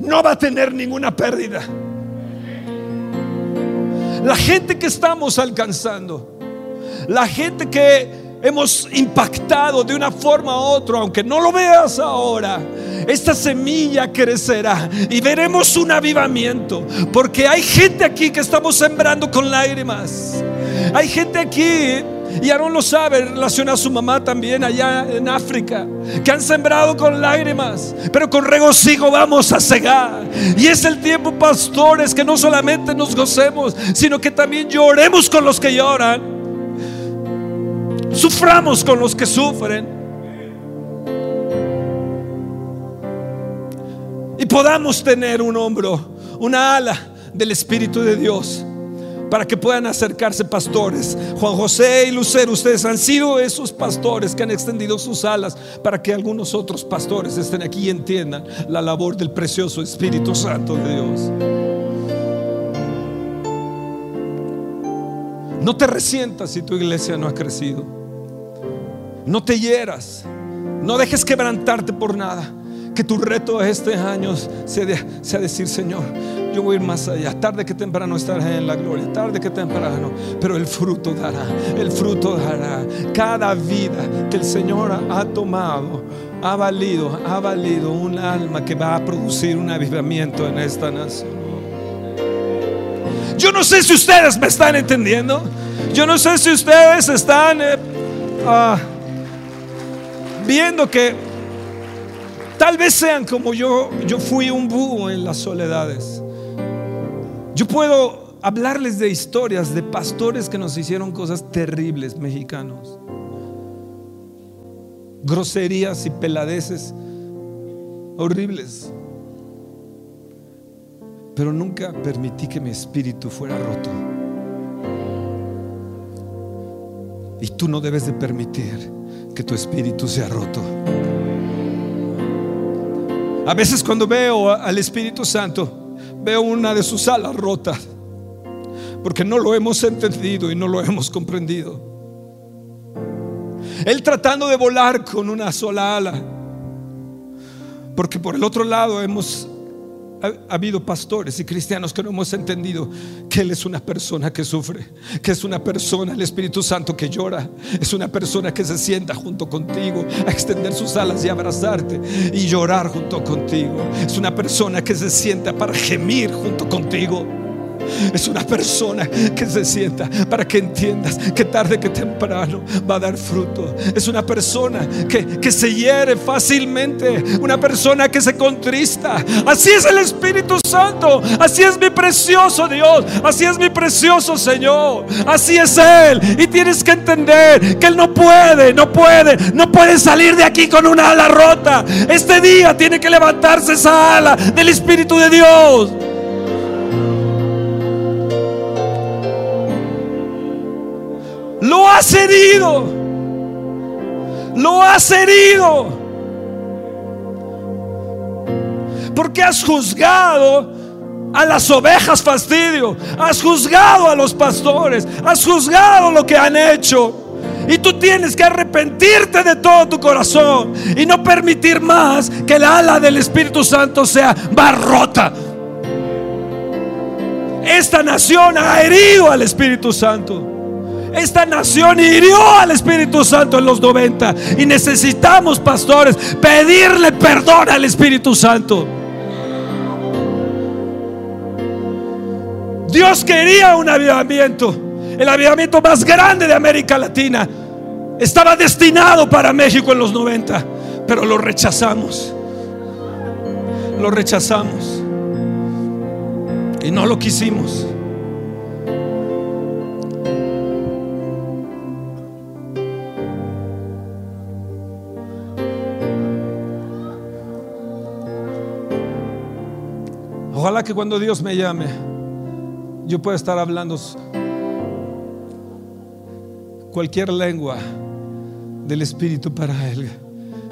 no va a tener ninguna pérdida. La gente que estamos alcanzando, la gente que hemos impactado de una forma u otra, aunque no lo veas ahora, esta semilla crecerá y veremos un avivamiento, porque hay gente aquí que estamos sembrando con lágrimas. Hay gente aquí, y Aarón lo sabe, relaciona a su mamá también allá en África, que han sembrado con lágrimas, pero con regocijo vamos a cegar. Y es el tiempo, pastores, que no solamente nos gocemos, sino que también lloremos con los que lloran. Suframos con los que sufren. Y podamos tener un hombro, una ala del Espíritu de Dios para que puedan acercarse pastores. Juan José y Lucero, ustedes han sido esos pastores que han extendido sus alas para que algunos otros pastores estén aquí y entiendan la labor del precioso Espíritu Santo de Dios. No te resientas si tu iglesia no ha crecido. No te hieras. No dejes quebrantarte por nada. Que tu reto este año sea, sea decir, Señor, yo voy a ir más allá. Tarde que temprano estaré en la gloria. Tarde que temprano. Pero el fruto dará. El fruto dará. Cada vida que el Señor ha tomado ha valido, ha valido un alma que va a producir un avivamiento en esta nación. Yo no sé si ustedes me están entendiendo. Yo no sé si ustedes están eh, ah, viendo que tal vez sean como yo. Yo fui un búho en las soledades. Yo puedo hablarles de historias de pastores que nos hicieron cosas terribles, mexicanos. Groserías y peladeces horribles. Pero nunca permití que mi espíritu fuera roto. Y tú no debes de permitir que tu espíritu sea roto. A veces cuando veo al Espíritu Santo, veo una de sus alas rotas, porque no lo hemos entendido y no lo hemos comprendido. Él tratando de volar con una sola ala, porque por el otro lado hemos ha, habido pastores y cristianos que no hemos entendido que Él es una persona que sufre, que es una persona, el Espíritu Santo que llora, es una persona que se sienta junto contigo a extender sus alas y abrazarte y llorar junto contigo. Es una persona que se sienta para gemir junto contigo. Es una persona que se sienta para que entiendas que tarde que temprano va a dar fruto. Es una persona que, que se hiere fácilmente. Una persona que se contrista. Así es el Espíritu Santo. Así es mi precioso Dios. Así es mi precioso Señor. Así es Él. Y tienes que entender que Él no puede, no puede, no puede salir de aquí con una ala rota. Este día tiene que levantarse esa ala del Espíritu de Dios. Has herido. Lo has herido. Porque has juzgado a las ovejas fastidio. Has juzgado a los pastores. Has juzgado lo que han hecho. Y tú tienes que arrepentirte de todo tu corazón y no permitir más que el ala del Espíritu Santo sea barrota. Esta nación ha herido al Espíritu Santo. Esta nación hirió al Espíritu Santo en los 90 y necesitamos, pastores, pedirle perdón al Espíritu Santo. Dios quería un avivamiento, el avivamiento más grande de América Latina. Estaba destinado para México en los 90, pero lo rechazamos. Lo rechazamos. Y no lo quisimos. Que cuando Dios me llame, yo pueda estar hablando cualquier lengua del Espíritu para Él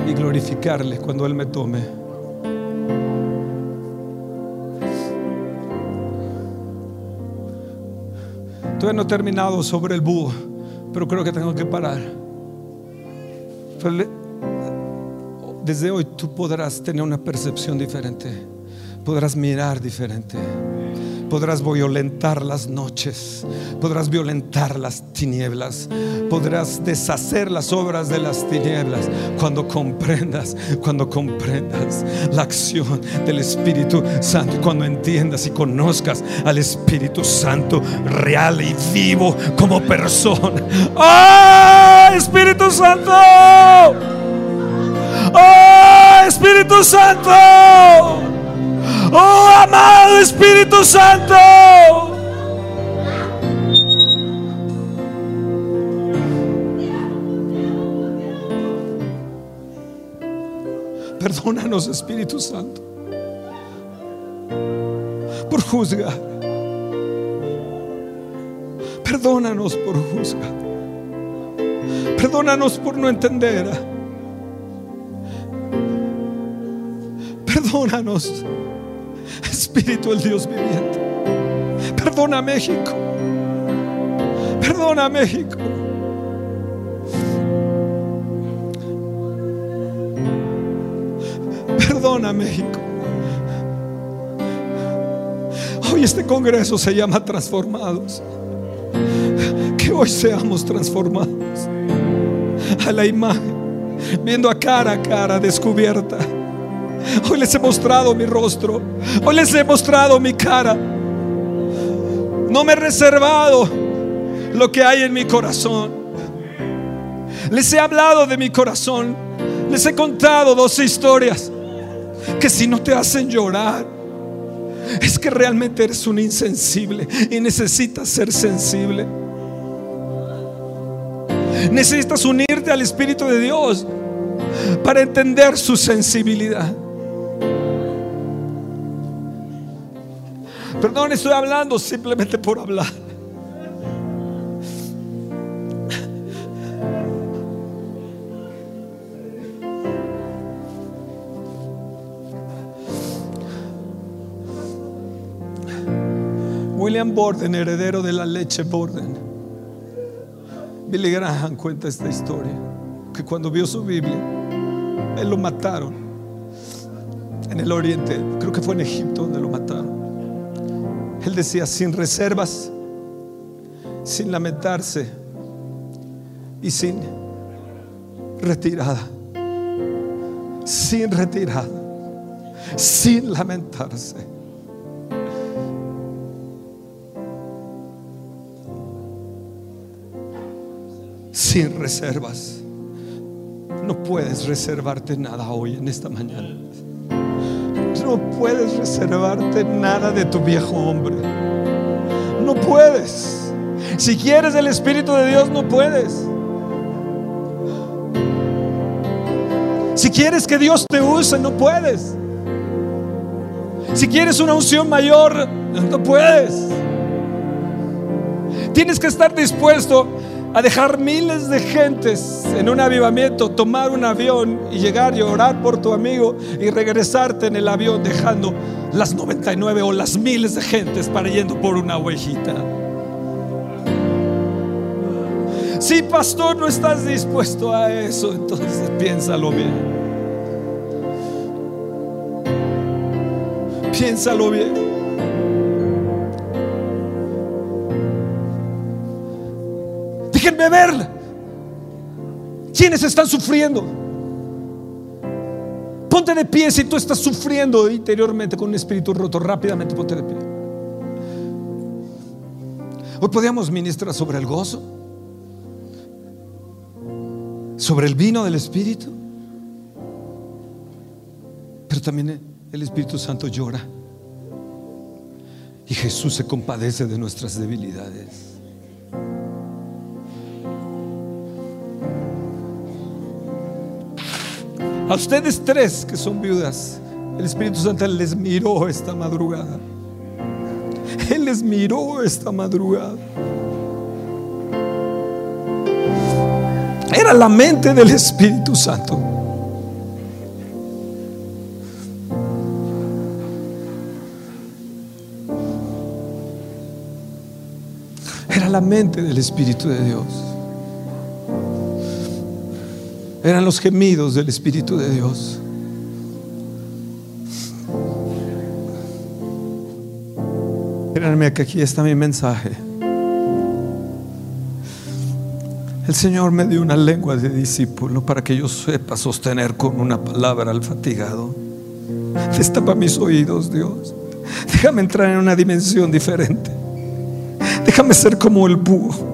y glorificarle cuando Él me tome. Todavía no he terminado sobre el búho, pero creo que tengo que parar. Desde hoy tú podrás tener una percepción diferente podrás mirar diferente. Podrás violentar las noches, podrás violentar las tinieblas, podrás deshacer las obras de las tinieblas cuando comprendas, cuando comprendas la acción del Espíritu Santo, cuando entiendas y conozcas al Espíritu Santo real y vivo como persona. ¡Oh, Espíritu Santo! ¡Oh, Espíritu Santo! Oh, amado Espíritu Santo. Perdónanos, Espíritu Santo, por juzgar. Perdónanos por juzgar. Perdónanos por no entender. Perdónanos. Espíritu del Dios viviente. Perdona México. Perdona México. Perdona México. Hoy este congreso se llama Transformados. Que hoy seamos transformados a la imagen, viendo a cara a cara descubierta. Hoy les he mostrado mi rostro. Hoy les he mostrado mi cara. No me he reservado lo que hay en mi corazón. Les he hablado de mi corazón. Les he contado dos historias que si no te hacen llorar, es que realmente eres un insensible y necesitas ser sensible. Necesitas unirte al Espíritu de Dios para entender su sensibilidad. Perdón, estoy hablando simplemente por hablar. William Borden, heredero de la leche Borden. Billy Graham cuenta esta historia, que cuando vio su Biblia, él lo mataron en el oriente, creo que fue en Egipto donde lo mataron. Él decía, sin reservas, sin lamentarse y sin retirada, sin retirada, sin lamentarse. sin reservas. No puedes reservarte nada hoy en esta mañana. No puedes reservarte nada de tu viejo hombre. No puedes. Si quieres el Espíritu de Dios, no puedes. Si quieres que Dios te use, no puedes. Si quieres una unción mayor, no puedes. Tienes que estar dispuesto a dejar miles de gentes en un avivamiento, tomar un avión y llegar y orar por tu amigo y regresarte en el avión dejando las 99 o las miles de gentes para yendo por una ovejita. Si pastor no estás dispuesto a eso, entonces piénsalo bien. Piénsalo bien. Déjenme ver quiénes están sufriendo. Ponte de pie si tú estás sufriendo interiormente con un espíritu roto. Rápidamente ponte de pie. Hoy podíamos ministrar sobre el gozo, sobre el vino del Espíritu, pero también el Espíritu Santo llora y Jesús se compadece de nuestras debilidades. A ustedes tres que son viudas, el Espíritu Santo les miró esta madrugada. Él les miró esta madrugada. Era la mente del Espíritu Santo. Era la mente del Espíritu de Dios. Eran los gemidos del Espíritu de Dios. Créanme que aquí está mi mensaje. El Señor me dio una lengua de discípulo para que yo sepa sostener con una palabra al fatigado. Destapa mis oídos, Dios. Déjame entrar en una dimensión diferente. Déjame ser como el búho.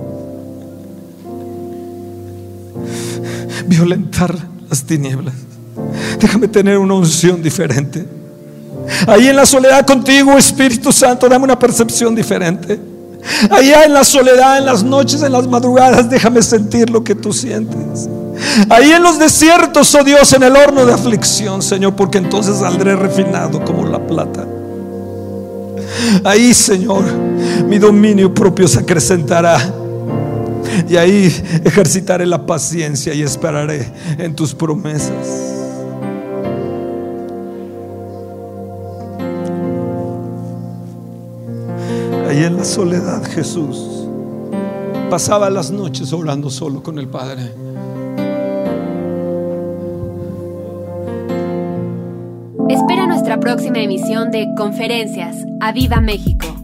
Violentar las tinieblas. Déjame tener una unción diferente. Ahí en la soledad contigo, Espíritu Santo, dame una percepción diferente. Allá en la soledad, en las noches, en las madrugadas, déjame sentir lo que tú sientes. Ahí en los desiertos, oh Dios, en el horno de aflicción, Señor, porque entonces saldré refinado como la plata. Ahí, Señor, mi dominio propio se acrecentará. Y ahí ejercitaré la paciencia y esperaré en tus promesas. Ahí en la soledad Jesús pasaba las noches orando solo con el Padre. Espera nuestra próxima emisión de Conferencias. ¡A Viva México!